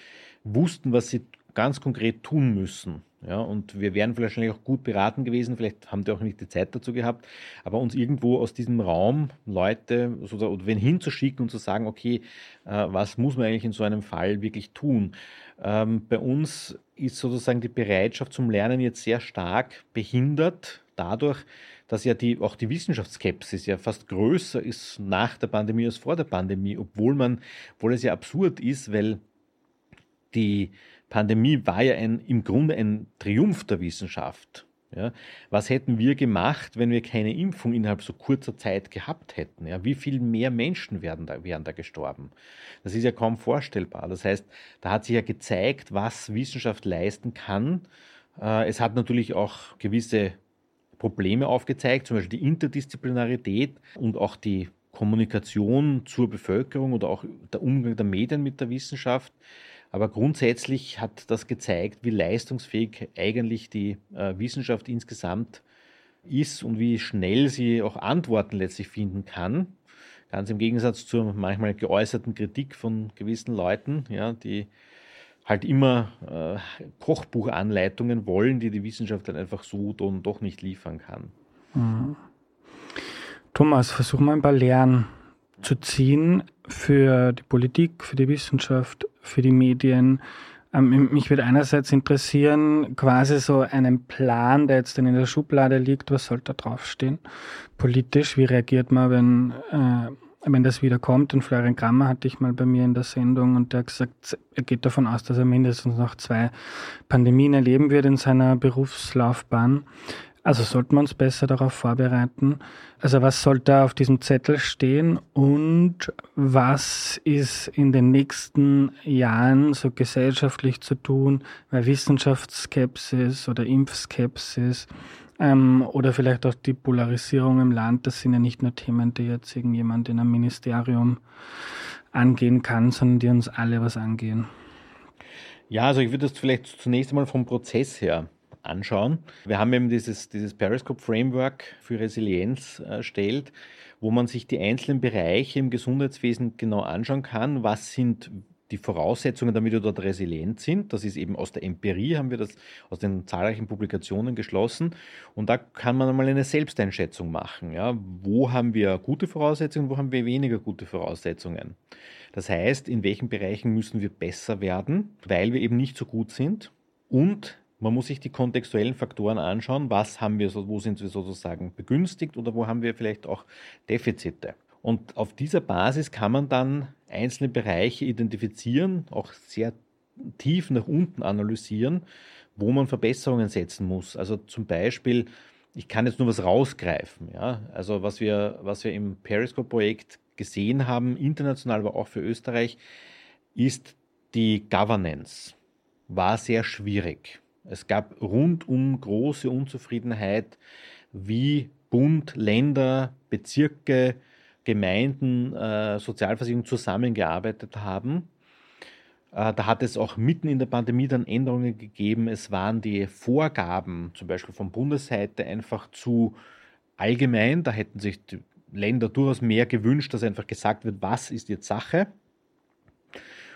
wussten, was sie ganz konkret tun müssen. Ja, und wir wären wahrscheinlich auch gut beraten gewesen, vielleicht haben die auch nicht die Zeit dazu gehabt, aber uns irgendwo aus diesem Raum Leute oder wen hinzuschicken und zu sagen, okay, äh, was muss man eigentlich in so einem Fall wirklich tun? Ähm, bei uns ist sozusagen die Bereitschaft zum Lernen jetzt sehr stark behindert dadurch, dass ja die, auch die Wissenschaftsskepsis ja fast größer ist nach der Pandemie als vor der Pandemie, obwohl man, obwohl es ja absurd ist, weil die Pandemie war ja ein, im Grunde ein Triumph der Wissenschaft. Ja, was hätten wir gemacht, wenn wir keine Impfung innerhalb so kurzer Zeit gehabt hätten? Ja, wie viel mehr Menschen wären da, wären da gestorben? Das ist ja kaum vorstellbar. Das heißt, da hat sich ja gezeigt, was Wissenschaft leisten kann. Äh, es hat natürlich auch gewisse Probleme aufgezeigt, zum Beispiel die Interdisziplinarität und auch die Kommunikation zur Bevölkerung oder auch der Umgang der Medien mit der Wissenschaft. Aber grundsätzlich hat das gezeigt, wie leistungsfähig eigentlich die äh, Wissenschaft insgesamt ist und wie schnell sie auch Antworten letztlich finden kann. Ganz im Gegensatz zur manchmal geäußerten Kritik von gewissen Leuten, ja, die halt immer äh, Kochbuchanleitungen wollen, die die Wissenschaft dann einfach so dann doch nicht liefern kann. Mhm. Thomas, versuch mal ein paar Lehren zu ziehen für die Politik, für die Wissenschaft, für die Medien. Ähm, mich würde einerseits interessieren, quasi so einen Plan, der jetzt dann in der Schublade liegt, was soll da draufstehen? Politisch, wie reagiert man, wenn äh, wenn das wieder kommt. Und Florian Grammer hatte ich mal bei mir in der Sendung und der hat gesagt, er geht davon aus, dass er mindestens noch zwei Pandemien erleben wird in seiner Berufslaufbahn. Also sollten wir uns besser darauf vorbereiten. Also was soll da auf diesem Zettel stehen und was ist in den nächsten Jahren so gesellschaftlich zu tun, weil Wissenschaftsskepsis oder Impfskepsis ähm, oder vielleicht auch die Polarisierung im Land, das sind ja nicht nur Themen, die jetzt irgendjemand in einem Ministerium angehen kann, sondern die uns alle was angehen. Ja, also ich würde das vielleicht zunächst einmal vom Prozess her anschauen. Wir haben eben dieses, dieses Periscope-Framework für Resilienz erstellt, wo man sich die einzelnen Bereiche im Gesundheitswesen genau anschauen kann. Was sind die Voraussetzungen, damit wir dort resilient sind. Das ist eben aus der Empirie, haben wir das aus den zahlreichen Publikationen geschlossen. Und da kann man einmal eine Selbsteinschätzung machen. Ja. Wo haben wir gute Voraussetzungen, wo haben wir weniger gute Voraussetzungen? Das heißt, in welchen Bereichen müssen wir besser werden, weil wir eben nicht so gut sind. Und man muss sich die kontextuellen Faktoren anschauen. Was haben wir, wo sind wir sozusagen begünstigt oder wo haben wir vielleicht auch Defizite? Und auf dieser Basis kann man dann einzelne Bereiche identifizieren, auch sehr tief nach unten analysieren, wo man Verbesserungen setzen muss. Also zum Beispiel, ich kann jetzt nur was rausgreifen. Ja? Also was wir, was wir im Periscope-Projekt gesehen haben, international, aber auch für Österreich, ist die Governance. War sehr schwierig. Es gab rundum große Unzufriedenheit, wie Bund, Länder, Bezirke, Gemeinden äh, Sozialversicherung zusammengearbeitet haben. Äh, da hat es auch mitten in der Pandemie dann Änderungen gegeben. Es waren die Vorgaben, zum Beispiel von Bundesseite, einfach zu allgemein. Da hätten sich die Länder durchaus mehr gewünscht, dass einfach gesagt wird, was ist jetzt Sache.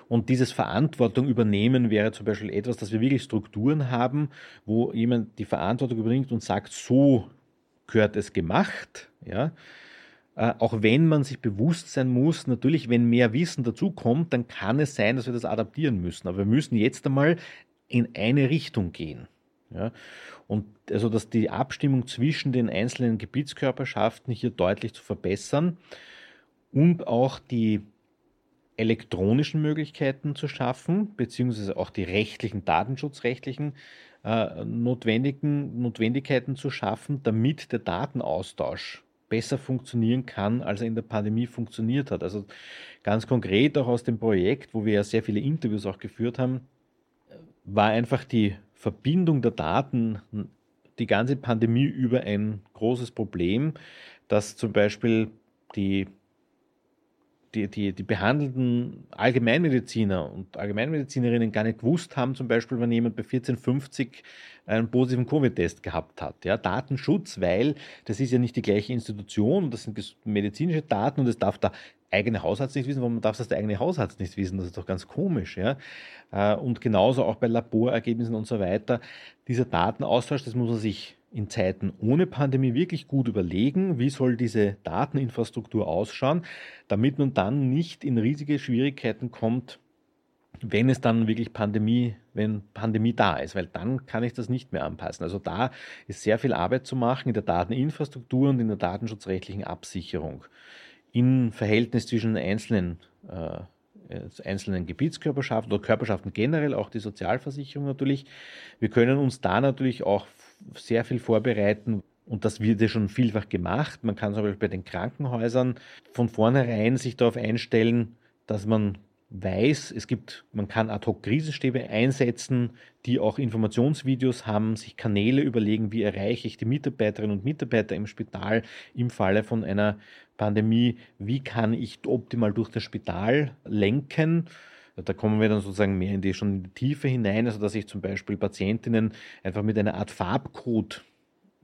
Und dieses Verantwortung übernehmen wäre zum Beispiel etwas, dass wir wirklich Strukturen haben, wo jemand die Verantwortung übernimmt und sagt, so gehört es gemacht. Ja? Äh, auch wenn man sich bewusst sein muss, natürlich, wenn mehr Wissen dazukommt, dann kann es sein, dass wir das adaptieren müssen. Aber wir müssen jetzt einmal in eine Richtung gehen. Ja? Und also, dass die Abstimmung zwischen den einzelnen Gebietskörperschaften hier deutlich zu verbessern und auch die elektronischen Möglichkeiten zu schaffen, beziehungsweise auch die rechtlichen, datenschutzrechtlichen äh, notwendigen Notwendigkeiten zu schaffen, damit der Datenaustausch besser funktionieren kann, als er in der Pandemie funktioniert hat. Also ganz konkret auch aus dem Projekt, wo wir ja sehr viele Interviews auch geführt haben, war einfach die Verbindung der Daten die ganze Pandemie über ein großes Problem, dass zum Beispiel die die, die, die behandelnden Allgemeinmediziner und Allgemeinmedizinerinnen gar nicht gewusst haben, zum Beispiel, wenn jemand bei 1450 einen positiven Covid-Test gehabt hat. Ja, Datenschutz, weil das ist ja nicht die gleiche Institution, das sind medizinische Daten und das darf der eigene Hausarzt nicht wissen, warum darf das der eigene Hausarzt nicht wissen? Das ist doch ganz komisch. Ja? Äh, und genauso auch bei Laborergebnissen und so weiter. Dieser Datenaustausch, das muss man sich in Zeiten ohne Pandemie wirklich gut überlegen, wie soll diese Dateninfrastruktur ausschauen, damit man dann nicht in riesige Schwierigkeiten kommt, wenn es dann wirklich Pandemie, wenn Pandemie da ist, weil dann kann ich das nicht mehr anpassen. Also da ist sehr viel Arbeit zu machen in der Dateninfrastruktur und in der datenschutzrechtlichen Absicherung. Im Verhältnis zwischen einzelnen, äh, einzelnen Gebietskörperschaften oder Körperschaften generell, auch die Sozialversicherung natürlich. Wir können uns da natürlich auch sehr viel vorbereiten. Und das wird ja schon vielfach gemacht. Man kann zum Beispiel bei den Krankenhäusern von vornherein sich darauf einstellen, dass man weiß, es gibt, man kann Ad-Hoc-Krisenstäbe einsetzen, die auch Informationsvideos haben, sich Kanäle überlegen, wie erreiche ich die Mitarbeiterinnen und Mitarbeiter im Spital im Falle von einer Pandemie, wie kann ich optimal durch das Spital lenken da kommen wir dann sozusagen mehr in die schon in die Tiefe hinein, also dass ich zum Beispiel Patientinnen einfach mit einer Art Farbcode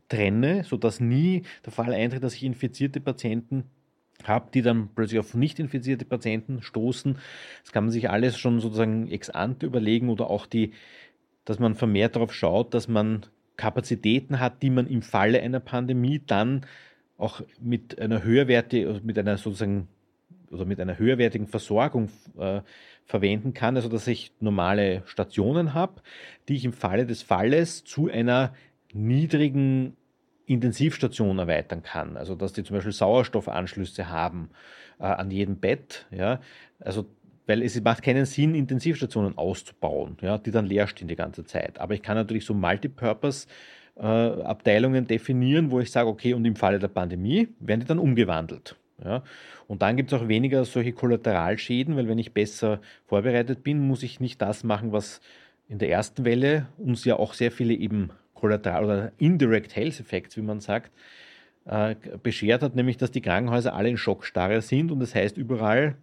trenne, sodass nie der Fall eintritt, dass ich infizierte Patienten habe, die dann plötzlich auf nicht infizierte Patienten stoßen. Das kann man sich alles schon sozusagen ex ante überlegen oder auch die, dass man vermehrt darauf schaut, dass man Kapazitäten hat, die man im Falle einer Pandemie dann auch mit einer höherwertigen, mit einer sozusagen oder mit einer höherwertigen Versorgung äh, verwenden kann, also dass ich normale Stationen habe, die ich im Falle des Falles zu einer niedrigen Intensivstation erweitern kann. Also dass die zum Beispiel Sauerstoffanschlüsse haben äh, an jedem Bett. Ja? Also weil es macht keinen Sinn, Intensivstationen auszubauen, ja, die dann leer stehen die ganze Zeit. Aber ich kann natürlich so Multipurpose äh, Abteilungen definieren, wo ich sage, okay, und im Falle der Pandemie werden die dann umgewandelt. Ja? Und dann gibt es auch weniger solche Kollateralschäden, weil wenn ich besser vorbereitet bin, muss ich nicht das machen, was in der ersten Welle uns ja auch sehr viele eben Kollateral- oder Indirect Health Effects, wie man sagt, äh, beschert hat, nämlich dass die Krankenhäuser alle in Schockstarre sind und das heißt überall,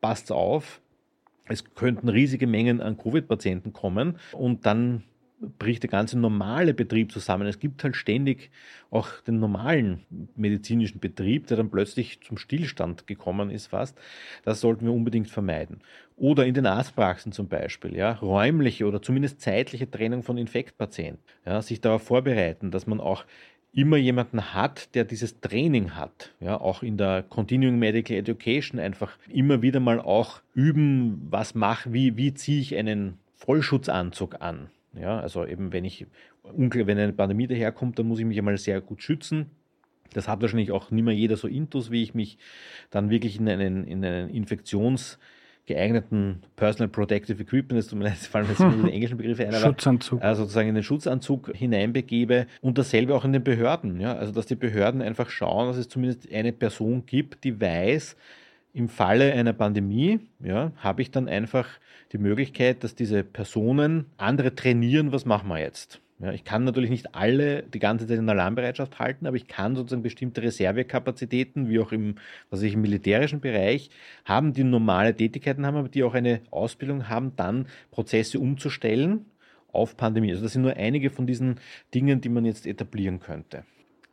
passt auf, es könnten riesige Mengen an Covid-Patienten kommen und dann bricht der ganze normale Betrieb zusammen. Es gibt halt ständig auch den normalen medizinischen Betrieb, der dann plötzlich zum Stillstand gekommen ist fast. Das sollten wir unbedingt vermeiden. Oder in den Arztpraxen zum Beispiel, ja, räumliche oder zumindest zeitliche Trennung von Infektpatienten. Ja, sich darauf vorbereiten, dass man auch immer jemanden hat, der dieses Training hat. Ja, auch in der Continuing Medical Education einfach immer wieder mal auch üben, was mache, wie, wie ziehe ich einen Vollschutzanzug an. Ja, also eben, wenn ich wenn eine Pandemie daherkommt, dann muss ich mich einmal sehr gut schützen. Das hat wahrscheinlich auch nicht mehr jeder so intus, wie ich mich dann wirklich in einen, in einen Infektions- geeigneten Personal Protective Equipment, das tut mir leid, fallen jetzt nur die englischen Begriffe ein, Schutzanzug. Also sozusagen in den Schutzanzug hineinbegebe und dasselbe auch in den Behörden. Ja? Also dass die Behörden einfach schauen, dass es zumindest eine Person gibt, die weiß, im Falle einer Pandemie ja, habe ich dann einfach die Möglichkeit, dass diese Personen andere trainieren, was machen wir jetzt. Ja, ich kann natürlich nicht alle die ganze Zeit in Alarmbereitschaft halten, aber ich kann sozusagen bestimmte Reservekapazitäten, wie auch im, was ich, im militärischen Bereich, haben, die normale Tätigkeiten haben, aber die auch eine Ausbildung haben, dann Prozesse umzustellen auf Pandemie. Also das sind nur einige von diesen Dingen, die man jetzt etablieren könnte.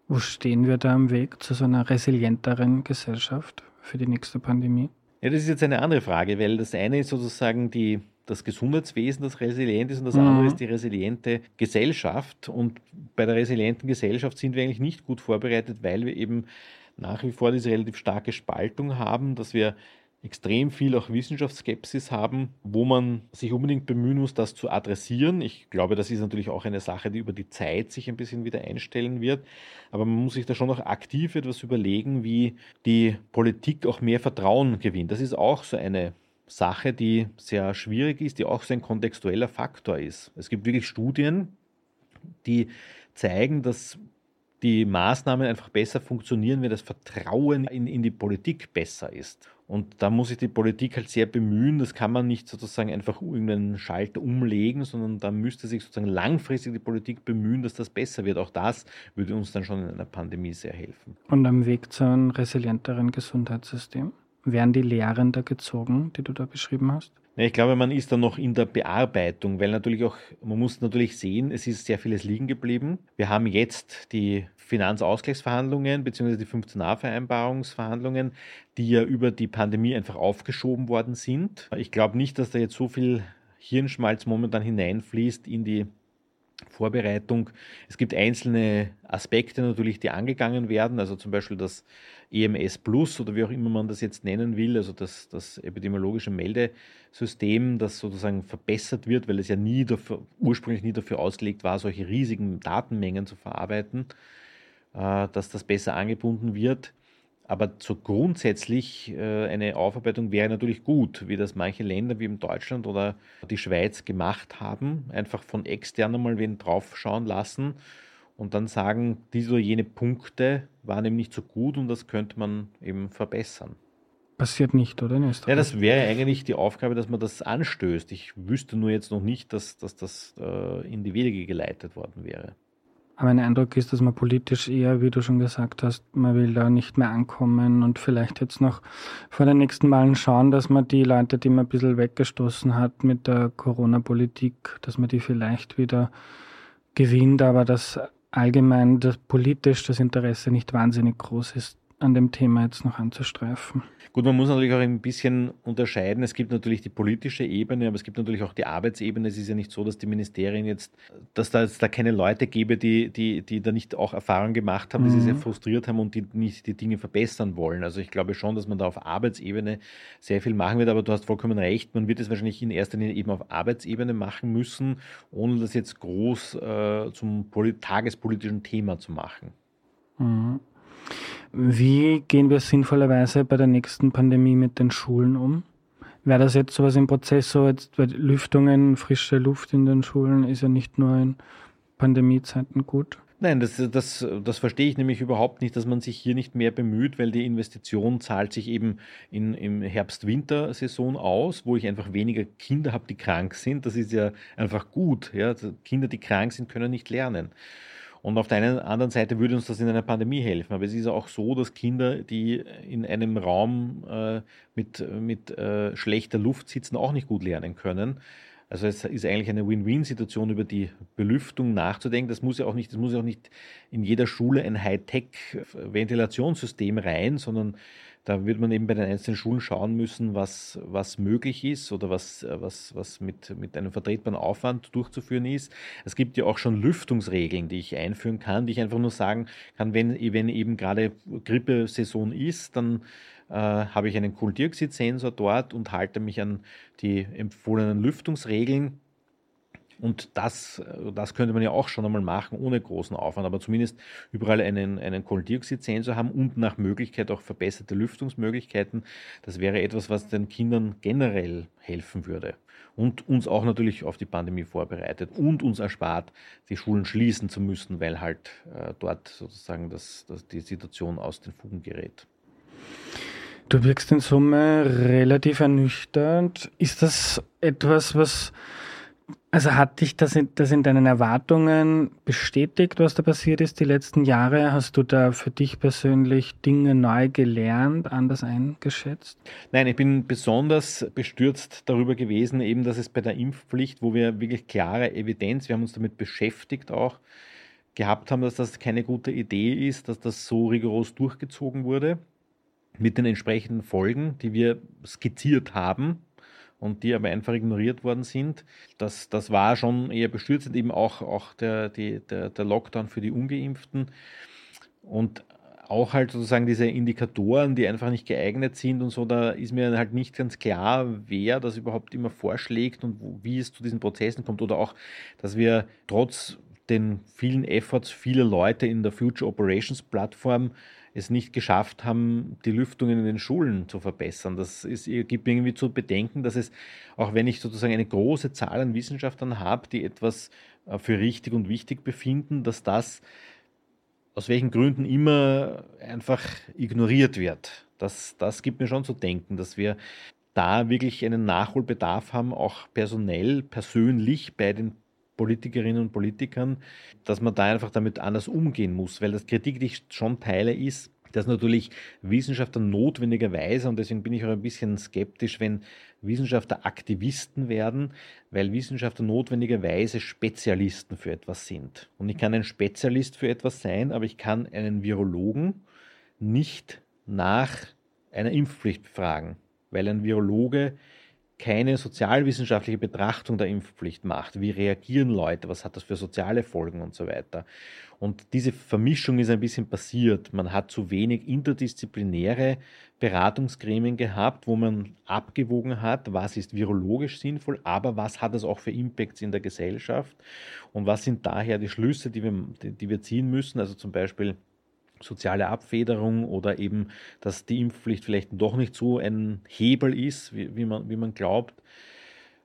Wo stehen wir da am Weg zu so einer resilienteren Gesellschaft? Für die nächste Pandemie? Ja, das ist jetzt eine andere Frage, weil das eine ist sozusagen die, das Gesundheitswesen, das resilient ist, und das mhm. andere ist die resiliente Gesellschaft. Und bei der resilienten Gesellschaft sind wir eigentlich nicht gut vorbereitet, weil wir eben nach wie vor diese relativ starke Spaltung haben, dass wir extrem viel auch Wissenschaftsskepsis haben, wo man sich unbedingt bemühen muss, das zu adressieren. Ich glaube, das ist natürlich auch eine Sache, die über die Zeit sich ein bisschen wieder einstellen wird. Aber man muss sich da schon noch aktiv etwas überlegen, wie die Politik auch mehr Vertrauen gewinnt. Das ist auch so eine Sache, die sehr schwierig ist, die auch so ein kontextueller Faktor ist. Es gibt wirklich Studien, die zeigen, dass die Maßnahmen einfach besser funktionieren, wenn das Vertrauen in, in die Politik besser ist. Und da muss sich die Politik halt sehr bemühen. Das kann man nicht sozusagen einfach irgendeinen Schalter umlegen, sondern da müsste sich sozusagen langfristig die Politik bemühen, dass das besser wird. Auch das würde uns dann schon in einer Pandemie sehr helfen. Und am Weg zu einem resilienteren Gesundheitssystem? Werden die Lehren da gezogen, die du da beschrieben hast? Ich glaube, man ist da noch in der Bearbeitung, weil natürlich auch, man muss natürlich sehen, es ist sehr vieles liegen geblieben. Wir haben jetzt die Finanzausgleichsverhandlungen bzw. die 15a-Vereinbarungsverhandlungen, die ja über die Pandemie einfach aufgeschoben worden sind. Ich glaube nicht, dass da jetzt so viel Hirnschmalz momentan hineinfließt in die Vorbereitung. Es gibt einzelne Aspekte natürlich, die angegangen werden, also zum Beispiel das EMS Plus oder wie auch immer man das jetzt nennen will, also das, das epidemiologische Meldesystem, das sozusagen verbessert wird, weil es ja nie dafür, ursprünglich nie dafür ausgelegt war, solche riesigen Datenmengen zu verarbeiten, dass das besser angebunden wird. Aber so grundsätzlich äh, eine Aufarbeitung wäre natürlich gut, wie das manche Länder wie in Deutschland oder die Schweiz gemacht haben. Einfach von extern mal wen draufschauen lassen und dann sagen, diese oder jene Punkte waren eben nicht so gut und das könnte man eben verbessern. Passiert nicht, oder? Ja, das wäre eigentlich die Aufgabe, dass man das anstößt. Ich wüsste nur jetzt noch nicht, dass, dass das äh, in die Wege geleitet worden wäre. Aber mein Eindruck ist, dass man politisch eher, wie du schon gesagt hast, man will da nicht mehr ankommen und vielleicht jetzt noch vor den nächsten Malen schauen, dass man die Leute, die man ein bisschen weggestoßen hat mit der Corona-Politik, dass man die vielleicht wieder gewinnt, aber dass allgemein das, politisch das Interesse nicht wahnsinnig groß ist, an dem Thema jetzt noch anzustreifen. Gut, man muss natürlich auch ein bisschen unterscheiden. Es gibt natürlich die politische Ebene, aber es gibt natürlich auch die Arbeitsebene. Es ist ja nicht so, dass die Ministerien jetzt, dass da, da keine Leute gäbe, die, die, die da nicht auch Erfahrung gemacht haben, die sich sehr mhm. frustriert haben und die nicht die Dinge verbessern wollen. Also ich glaube schon, dass man da auf Arbeitsebene sehr viel machen wird, aber du hast vollkommen recht. Man wird es wahrscheinlich in erster Linie eben auf Arbeitsebene machen müssen, ohne das jetzt groß äh, zum tagespolitischen Thema zu machen. Mhm. Wie gehen wir sinnvollerweise bei der nächsten Pandemie mit den Schulen um? Wäre das jetzt sowas im Prozess, so jetzt Lüftungen, frische Luft in den Schulen ist ja nicht nur in Pandemiezeiten gut? Nein, das, das, das verstehe ich nämlich überhaupt nicht, dass man sich hier nicht mehr bemüht, weil die Investition zahlt sich eben in, im Herbst-Winter-Saison aus, wo ich einfach weniger Kinder habe, die krank sind. Das ist ja einfach gut. Ja? Kinder, die krank sind, können nicht lernen. Und auf der einen, anderen Seite würde uns das in einer Pandemie helfen. Aber es ist auch so, dass Kinder, die in einem Raum äh, mit, mit äh, schlechter Luft sitzen, auch nicht gut lernen können. Also es ist eigentlich eine Win-Win-Situation, über die Belüftung nachzudenken. Das muss ja auch nicht, das muss ja auch nicht in jeder Schule ein Hightech-Ventilationssystem rein, sondern da wird man eben bei den einzelnen Schulen schauen müssen, was, was möglich ist oder was, was, was mit, mit einem vertretbaren Aufwand durchzuführen ist. Es gibt ja auch schon Lüftungsregeln, die ich einführen kann, die ich einfach nur sagen kann, wenn, wenn eben gerade Grippesaison ist, dann äh, habe ich einen Kohlendioxidsensor dort und halte mich an die empfohlenen Lüftungsregeln und das, das könnte man ja auch schon einmal machen, ohne großen Aufwand, aber zumindest überall einen, einen Kohlendioxidsensor haben und nach Möglichkeit auch verbesserte Lüftungsmöglichkeiten. Das wäre etwas, was den Kindern generell helfen würde und uns auch natürlich auf die Pandemie vorbereitet und uns erspart, die Schulen schließen zu müssen, weil halt äh, dort sozusagen das, das, die Situation aus den Fugen gerät. Du wirkst in Summe relativ ernüchternd. Ist das etwas, was also hat dich das in, das in deinen Erwartungen bestätigt, was da passiert ist die letzten Jahre? Hast du da für dich persönlich Dinge neu gelernt, anders eingeschätzt? Nein, ich bin besonders bestürzt darüber gewesen, eben, dass es bei der Impfpflicht, wo wir wirklich klare Evidenz, wir haben uns damit beschäftigt auch, gehabt haben, dass das keine gute Idee ist, dass das so rigoros durchgezogen wurde. mit den entsprechenden Folgen, die wir skizziert haben und die aber einfach ignoriert worden sind. Das, das war schon eher bestürzend, eben auch, auch der, die, der, der Lockdown für die Ungeimpften. Und auch halt sozusagen diese Indikatoren, die einfach nicht geeignet sind und so, da ist mir halt nicht ganz klar, wer das überhaupt immer vorschlägt und wie es zu diesen Prozessen kommt oder auch, dass wir trotz den vielen Efforts vieler Leute in der Future Operations Plattform es nicht geschafft haben, die Lüftungen in den Schulen zu verbessern. Das ist, gibt mir irgendwie zu bedenken, dass es, auch wenn ich sozusagen eine große Zahl an Wissenschaftlern habe, die etwas äh, für richtig und wichtig befinden, dass das aus welchen Gründen immer einfach ignoriert wird. Das, das gibt mir schon zu denken, dass wir da wirklich einen Nachholbedarf haben, auch personell, persönlich bei den Politikerinnen und Politikern, dass man da einfach damit anders umgehen muss, weil das Kritik, die ich schon teile, ist, dass natürlich Wissenschaftler notwendigerweise, und deswegen bin ich auch ein bisschen skeptisch, wenn Wissenschaftler Aktivisten werden, weil Wissenschaftler notwendigerweise Spezialisten für etwas sind. Und ich kann ein Spezialist für etwas sein, aber ich kann einen Virologen nicht nach einer Impfpflicht befragen, weil ein Virologe keine sozialwissenschaftliche Betrachtung der Impfpflicht macht. Wie reagieren Leute? Was hat das für soziale Folgen und so weiter? Und diese Vermischung ist ein bisschen passiert. Man hat zu wenig interdisziplinäre Beratungsgremien gehabt, wo man abgewogen hat, was ist virologisch sinnvoll, aber was hat es auch für Impacts in der Gesellschaft und was sind daher die Schlüsse, die wir, die wir ziehen müssen. Also zum Beispiel soziale Abfederung oder eben, dass die Impfpflicht vielleicht doch nicht so ein Hebel ist, wie, wie, man, wie man glaubt.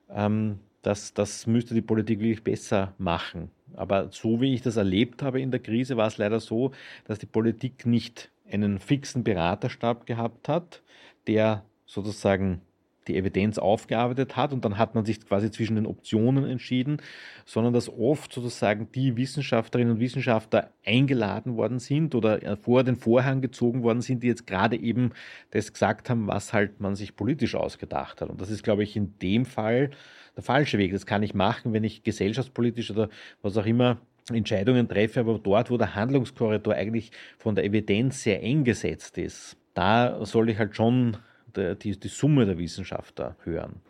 Ähm, das, das müsste die Politik wirklich besser machen. Aber so wie ich das erlebt habe in der Krise, war es leider so, dass die Politik nicht einen fixen Beraterstab gehabt hat, der sozusagen die Evidenz aufgearbeitet hat und dann hat man sich quasi zwischen den Optionen entschieden, sondern dass oft sozusagen die Wissenschaftlerinnen und Wissenschaftler eingeladen worden sind oder vor den Vorhang gezogen worden sind, die jetzt gerade eben das gesagt haben, was halt man sich politisch ausgedacht hat. Und das ist, glaube ich, in dem Fall der falsche Weg. Das kann ich machen, wenn ich gesellschaftspolitisch oder was auch immer Entscheidungen treffe, aber dort, wo der Handlungskorridor eigentlich von der Evidenz sehr eng gesetzt ist, da soll ich halt schon der, die, die Summe der Wissenschaftler hören.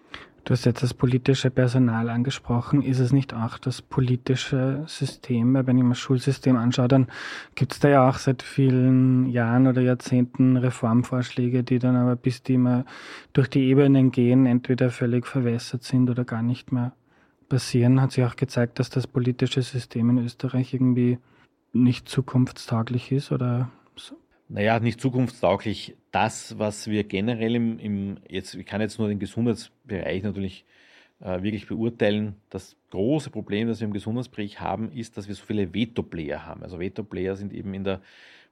Du hast jetzt das politische Personal angesprochen. Ist es nicht auch das politische System? Wenn ich mir das Schulsystem anschaue, dann gibt es da ja auch seit vielen Jahren oder Jahrzehnten Reformvorschläge, die dann aber bis die mal durch die Ebenen gehen, entweder völlig verwässert sind oder gar nicht mehr passieren. Hat sich auch gezeigt, dass das politische System in Österreich irgendwie nicht zukunftstauglich ist oder naja, nicht zukunftstauglich. Das, was wir generell im, im jetzt, ich kann jetzt nur den Gesundheitsbereich natürlich äh, wirklich beurteilen. Das große Problem, das wir im Gesundheitsbereich haben, ist, dass wir so viele Veto-Player haben. Also Veto-Player sind eben in der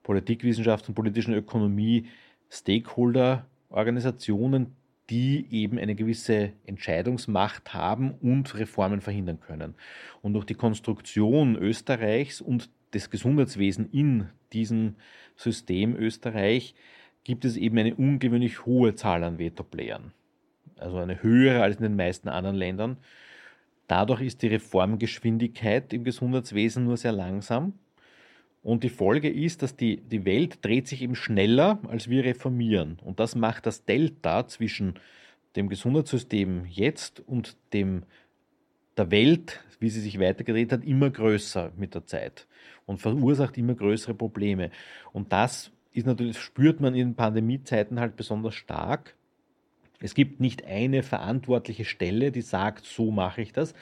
Politikwissenschaft und politischen Ökonomie Stakeholder-Organisationen, die eben eine gewisse Entscheidungsmacht haben und Reformen verhindern können. Und durch die Konstruktion Österreichs und des Gesundheitswesens in diesem System Österreich gibt es eben eine ungewöhnlich hohe Zahl an Veto-Playern. Also eine höhere als in den meisten anderen Ländern. Dadurch ist die Reformgeschwindigkeit im Gesundheitswesen nur sehr langsam. Und die Folge ist, dass die, die Welt dreht sich eben schneller, als wir reformieren. Und das macht das Delta zwischen dem Gesundheitssystem jetzt und dem der Welt, wie sie sich weitergedreht hat, immer größer mit der Zeit und verursacht immer größere Probleme. Und das ist natürlich, spürt man in Pandemiezeiten halt besonders stark. Es gibt nicht eine verantwortliche Stelle, die sagt, so mache ich das.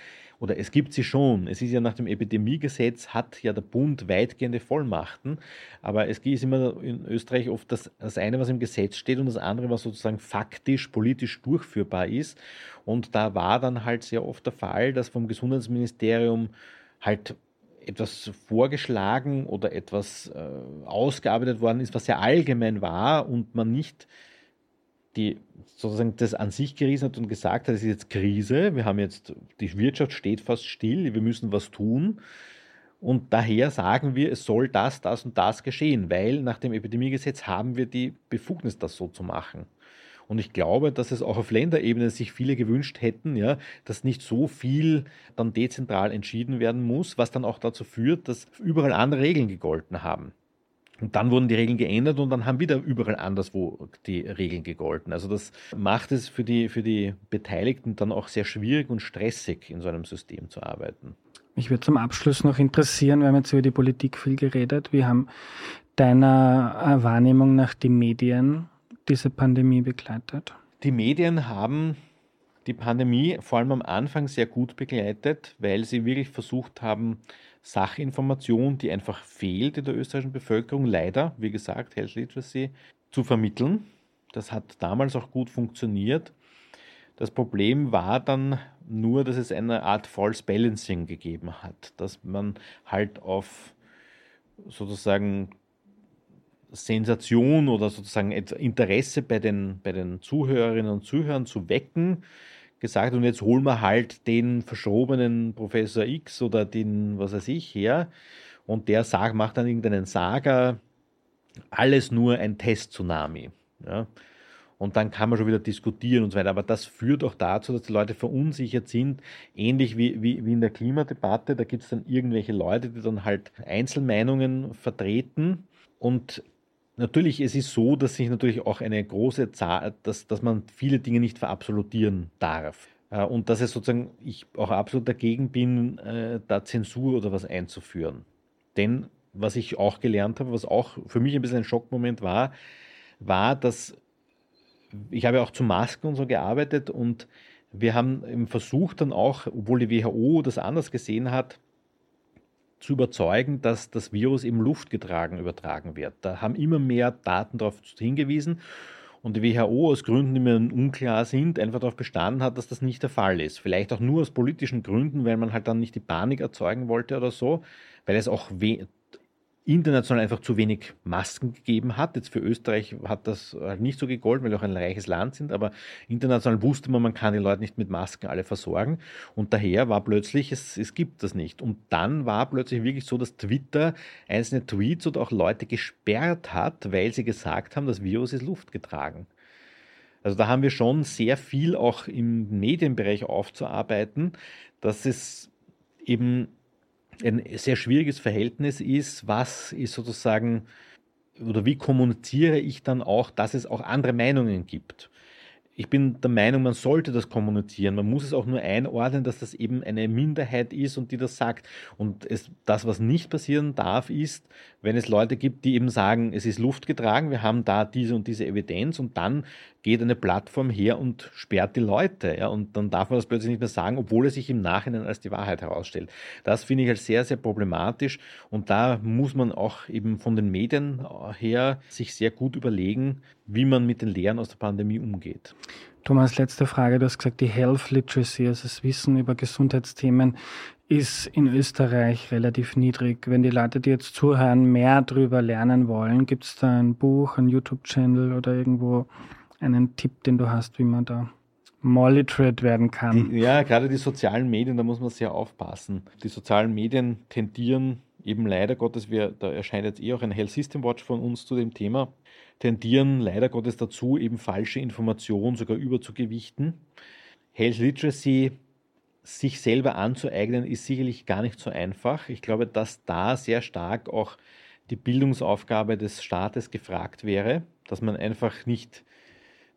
Oder es gibt sie schon. Es ist ja nach dem Epidemiegesetz, hat ja der Bund weitgehende Vollmachten. Aber es ist immer in Österreich oft das, das eine, was im Gesetz steht und das andere, was sozusagen faktisch, politisch durchführbar ist. Und da war dann halt sehr oft der Fall, dass vom Gesundheitsministerium halt etwas vorgeschlagen oder etwas äh, ausgearbeitet worden ist, was sehr allgemein war und man nicht die sozusagen das an sich gerissen hat und gesagt hat, es ist jetzt Krise, wir haben jetzt, die Wirtschaft steht fast still, wir müssen was tun. Und daher sagen wir, es soll das, das und das geschehen, weil nach dem Epidemiegesetz haben wir die Befugnis, das so zu machen. Und ich glaube, dass es auch auf Länderebene sich viele gewünscht hätten, ja, dass nicht so viel dann dezentral entschieden werden muss, was dann auch dazu führt, dass überall andere Regeln gegolten haben. Und dann wurden die Regeln geändert und dann haben wieder überall anderswo die Regeln gegolten. Also das macht es für die, für die Beteiligten dann auch sehr schwierig und stressig, in so einem System zu arbeiten. Mich würde zum Abschluss noch interessieren, wir haben jetzt über die Politik viel geredet. Wie haben deiner Wahrnehmung nach die Medien diese Pandemie begleitet? Die Medien haben die Pandemie vor allem am Anfang sehr gut begleitet, weil sie wirklich versucht haben, Sachinformation, die einfach fehlt in der österreichischen Bevölkerung, leider, wie gesagt, Health Literacy, zu vermitteln. Das hat damals auch gut funktioniert. Das Problem war dann nur, dass es eine Art False Balancing gegeben hat, dass man halt auf sozusagen Sensation oder sozusagen Interesse bei den, bei den Zuhörerinnen und Zuhörern zu wecken, gesagt, und jetzt holen wir halt den verschobenen Professor X oder den, was weiß ich, her. Und der sagt, macht dann irgendeinen Saga, alles nur ein Test-Tsunami. Ja. Und dann kann man schon wieder diskutieren und so weiter. Aber das führt auch dazu, dass die Leute verunsichert sind, ähnlich wie, wie, wie in der Klimadebatte. Da gibt es dann irgendwelche Leute, die dann halt Einzelmeinungen vertreten. Und Natürlich, es ist so, dass sich natürlich auch eine große Zahl, dass, dass man viele Dinge nicht verabsolutieren darf. Äh, und dass es sozusagen, ich auch absolut dagegen bin, äh, da Zensur oder was einzuführen. Denn was ich auch gelernt habe, was auch für mich ein bisschen ein Schockmoment war, war, dass ich habe auch zu Masken und so gearbeitet und wir haben versucht dann auch, obwohl die WHO das anders gesehen hat, zu überzeugen, dass das Virus im luftgetragen übertragen wird. Da haben immer mehr Daten darauf hingewiesen und die WHO aus Gründen, die mir unklar sind, einfach darauf bestanden hat, dass das nicht der Fall ist. Vielleicht auch nur aus politischen Gründen, weil man halt dann nicht die Panik erzeugen wollte oder so, weil es auch international einfach zu wenig Masken gegeben hat. Jetzt für Österreich hat das halt nicht so gegolten, weil wir auch ein reiches Land sind, aber international wusste man, man kann die Leute nicht mit Masken alle versorgen und daher war plötzlich, es, es gibt das nicht. Und dann war plötzlich wirklich so, dass Twitter einzelne Tweets oder auch Leute gesperrt hat, weil sie gesagt haben, das Virus ist luftgetragen. Also da haben wir schon sehr viel auch im Medienbereich aufzuarbeiten, dass es eben ein sehr schwieriges Verhältnis ist, was ist sozusagen oder wie kommuniziere ich dann auch, dass es auch andere Meinungen gibt ich bin der Meinung, man sollte das kommunizieren. Man muss es auch nur einordnen, dass das eben eine Minderheit ist und die das sagt. Und es, das, was nicht passieren darf, ist, wenn es Leute gibt, die eben sagen, es ist Luft getragen, wir haben da diese und diese Evidenz und dann geht eine Plattform her und sperrt die Leute. Ja, und dann darf man das plötzlich nicht mehr sagen, obwohl es sich im Nachhinein als die Wahrheit herausstellt. Das finde ich als sehr, sehr problematisch und da muss man auch eben von den Medien her sich sehr gut überlegen, wie man mit den Lehren aus der Pandemie umgeht. Thomas, letzte Frage. Du hast gesagt, die Health Literacy, also das Wissen über Gesundheitsthemen, ist in Österreich relativ niedrig. Wenn die Leute, die jetzt zuhören, mehr darüber lernen wollen, gibt es da ein Buch, ein YouTube-Channel oder irgendwo einen Tipp, den du hast, wie man da more literate werden kann? Die, ja, gerade die sozialen Medien, da muss man sehr aufpassen. Die sozialen Medien tendieren eben leider Gottes, wir, da erscheint jetzt eh auch ein Health System Watch von uns zu dem Thema, tendieren leider Gottes dazu, eben falsche Informationen sogar überzugewichten. Health Literacy sich selber anzueignen, ist sicherlich gar nicht so einfach. Ich glaube, dass da sehr stark auch die Bildungsaufgabe des Staates gefragt wäre, dass man einfach nicht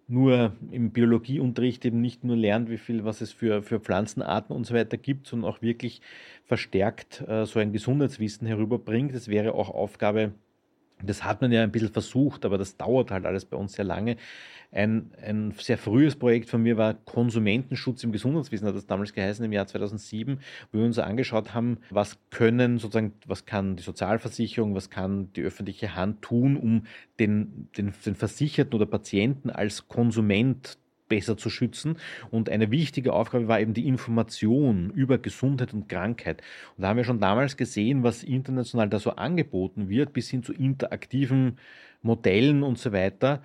nur im Biologieunterricht eben nicht nur lernt, wie viel, was es für, für Pflanzenarten und so weiter gibt, sondern auch wirklich verstärkt äh, so ein Gesundheitswissen herüberbringt. Das wäre auch Aufgabe das hat man ja ein bisschen versucht, aber das dauert halt alles bei uns sehr lange. Ein, ein sehr frühes Projekt von mir war Konsumentenschutz im Gesundheitswesen, hat das damals geheißen im Jahr 2007, wo wir uns angeschaut haben, was können sozusagen, was kann die Sozialversicherung, was kann die öffentliche Hand tun, um den, den, den Versicherten oder Patienten als Konsument besser zu schützen. Und eine wichtige Aufgabe war eben die Information über Gesundheit und Krankheit. Und da haben wir schon damals gesehen, was international da so angeboten wird, bis hin zu interaktiven Modellen und so weiter.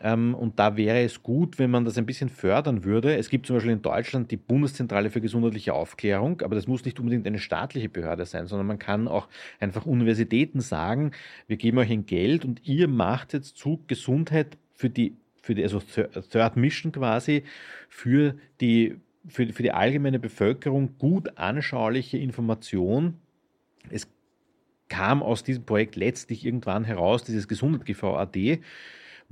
Ähm, und da wäre es gut, wenn man das ein bisschen fördern würde. Es gibt zum Beispiel in Deutschland die Bundeszentrale für gesundheitliche Aufklärung, aber das muss nicht unbedingt eine staatliche Behörde sein, sondern man kann auch einfach Universitäten sagen, wir geben euch ein Geld und ihr macht jetzt zu Gesundheit für die für die, also Third Mission quasi, für die, für, für die allgemeine Bevölkerung gut anschauliche Information. Es kam aus diesem Projekt letztlich irgendwann heraus, dieses Gesundheit-GV AD,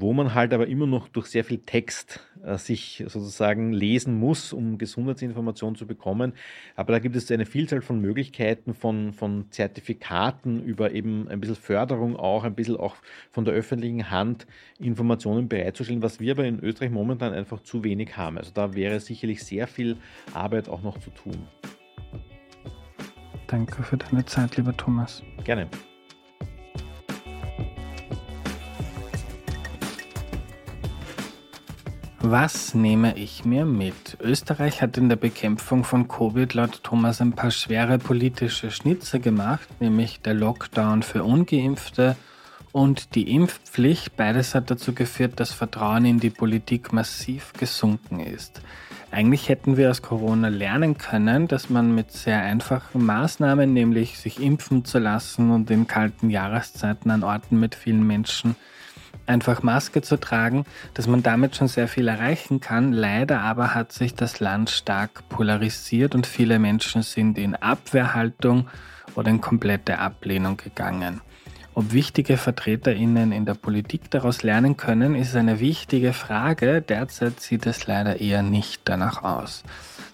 wo man halt aber immer noch durch sehr viel Text äh, sich sozusagen lesen muss, um Gesundheitsinformationen zu bekommen. Aber da gibt es eine Vielzahl von Möglichkeiten, von, von Zertifikaten über eben ein bisschen Förderung auch, ein bisschen auch von der öffentlichen Hand Informationen bereitzustellen, was wir aber in Österreich momentan einfach zu wenig haben. Also da wäre sicherlich sehr viel Arbeit auch noch zu tun. Danke für deine Zeit, lieber Thomas. Gerne. Was nehme ich mir mit? Österreich hat in der Bekämpfung von Covid laut Thomas ein paar schwere politische Schnitze gemacht, nämlich der Lockdown für ungeimpfte und die Impfpflicht. Beides hat dazu geführt, dass Vertrauen in die Politik massiv gesunken ist. Eigentlich hätten wir aus Corona lernen können, dass man mit sehr einfachen Maßnahmen, nämlich sich impfen zu lassen und in kalten Jahreszeiten an Orten mit vielen Menschen einfach Maske zu tragen, dass man damit schon sehr viel erreichen kann. Leider aber hat sich das Land stark polarisiert und viele Menschen sind in Abwehrhaltung oder in komplette Ablehnung gegangen. Ob wichtige VertreterInnen in der Politik daraus lernen können, ist eine wichtige Frage. Derzeit sieht es leider eher nicht danach aus.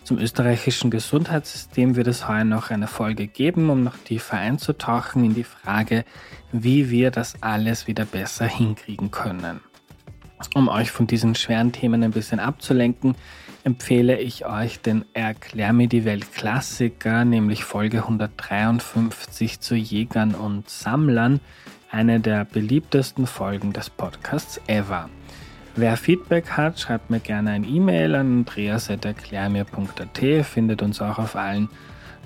Zum österreichischen Gesundheitssystem wird es heuer noch eine Folge geben, um noch tiefer einzutauchen in die Frage, wie wir das alles wieder besser hinkriegen können. Um euch von diesen schweren Themen ein bisschen abzulenken, empfehle ich euch den Erklär mir die Welt Klassiker, nämlich Folge 153 zu Jägern und Sammlern, eine der beliebtesten Folgen des Podcasts ever. Wer Feedback hat, schreibt mir gerne ein E-Mail an andreas.erklärmir.at, findet uns auch auf allen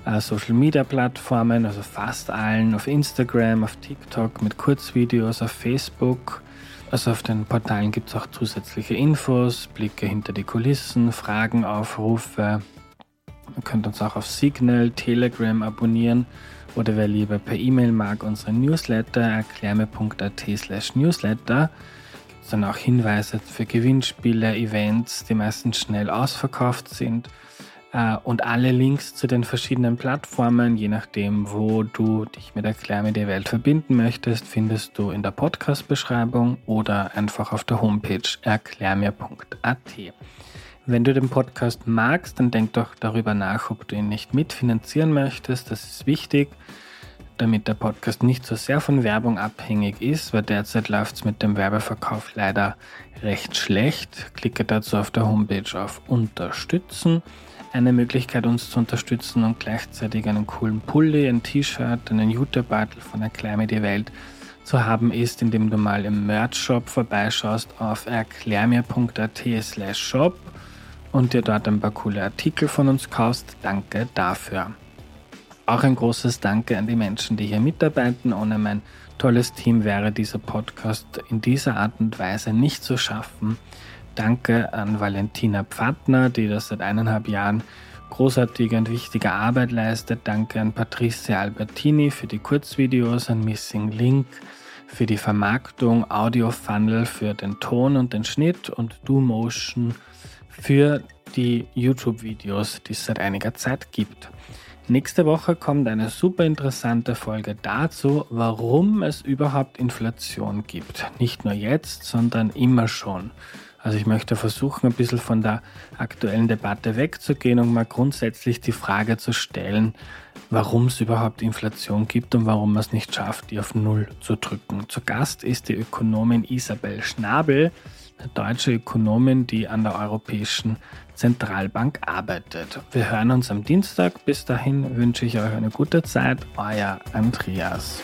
äh, Social Media Plattformen, also fast allen, auf Instagram, auf TikTok mit Kurzvideos, auf Facebook also auf den Portalen gibt es auch zusätzliche Infos, Blicke hinter die Kulissen, Fragen, Aufrufe. Ihr könnt uns auch auf Signal, Telegram abonnieren oder wer lieber per E-Mail mag, unsere Newsletter erklärme.at slash newsletter. Dann auch Hinweise für Gewinnspiele, Events, die meistens schnell ausverkauft sind äh, und alle Links zu den verschiedenen Plattformen, je nachdem, wo du dich mit Erklär mir die Welt verbinden möchtest, findest du in der Podcast-Beschreibung oder einfach auf der Homepage erklärmir.at. Wenn du den Podcast magst, dann denk doch darüber nach, ob du ihn nicht mitfinanzieren möchtest. Das ist wichtig, damit der Podcast nicht so sehr von Werbung abhängig ist, weil derzeit läuft es mit dem Werbeverkauf leider recht schlecht. Klicke dazu auf der Homepage auf Unterstützen eine Möglichkeit, uns zu unterstützen und gleichzeitig einen coolen Pulli, ein T-Shirt, einen Jutebeutel von Erklär mir die Welt zu haben ist, indem du mal im Merch-Shop vorbeischaust auf erklärmir.at slash shop und dir dort ein paar coole Artikel von uns kaufst. Danke dafür. Auch ein großes Danke an die Menschen, die hier mitarbeiten. Ohne mein tolles Team wäre dieser Podcast in dieser Art und Weise nicht zu schaffen. Danke an Valentina Pfadner, die das seit eineinhalb Jahren großartige und wichtige Arbeit leistet. Danke an Patricia Albertini für die Kurzvideos, an Missing Link für die Vermarktung, Audio Funnel für den Ton und den Schnitt und DoMotion für die YouTube-Videos, die es seit einiger Zeit gibt. Nächste Woche kommt eine super interessante Folge dazu, warum es überhaupt Inflation gibt. Nicht nur jetzt, sondern immer schon. Also ich möchte versuchen, ein bisschen von der aktuellen Debatte wegzugehen und mal grundsätzlich die Frage zu stellen, warum es überhaupt Inflation gibt und warum man es nicht schafft, die auf Null zu drücken. Zu Gast ist die Ökonomin Isabel Schnabel, eine deutsche Ökonomin, die an der Europäischen Zentralbank arbeitet. Wir hören uns am Dienstag. Bis dahin wünsche ich euch eine gute Zeit. Euer Andreas.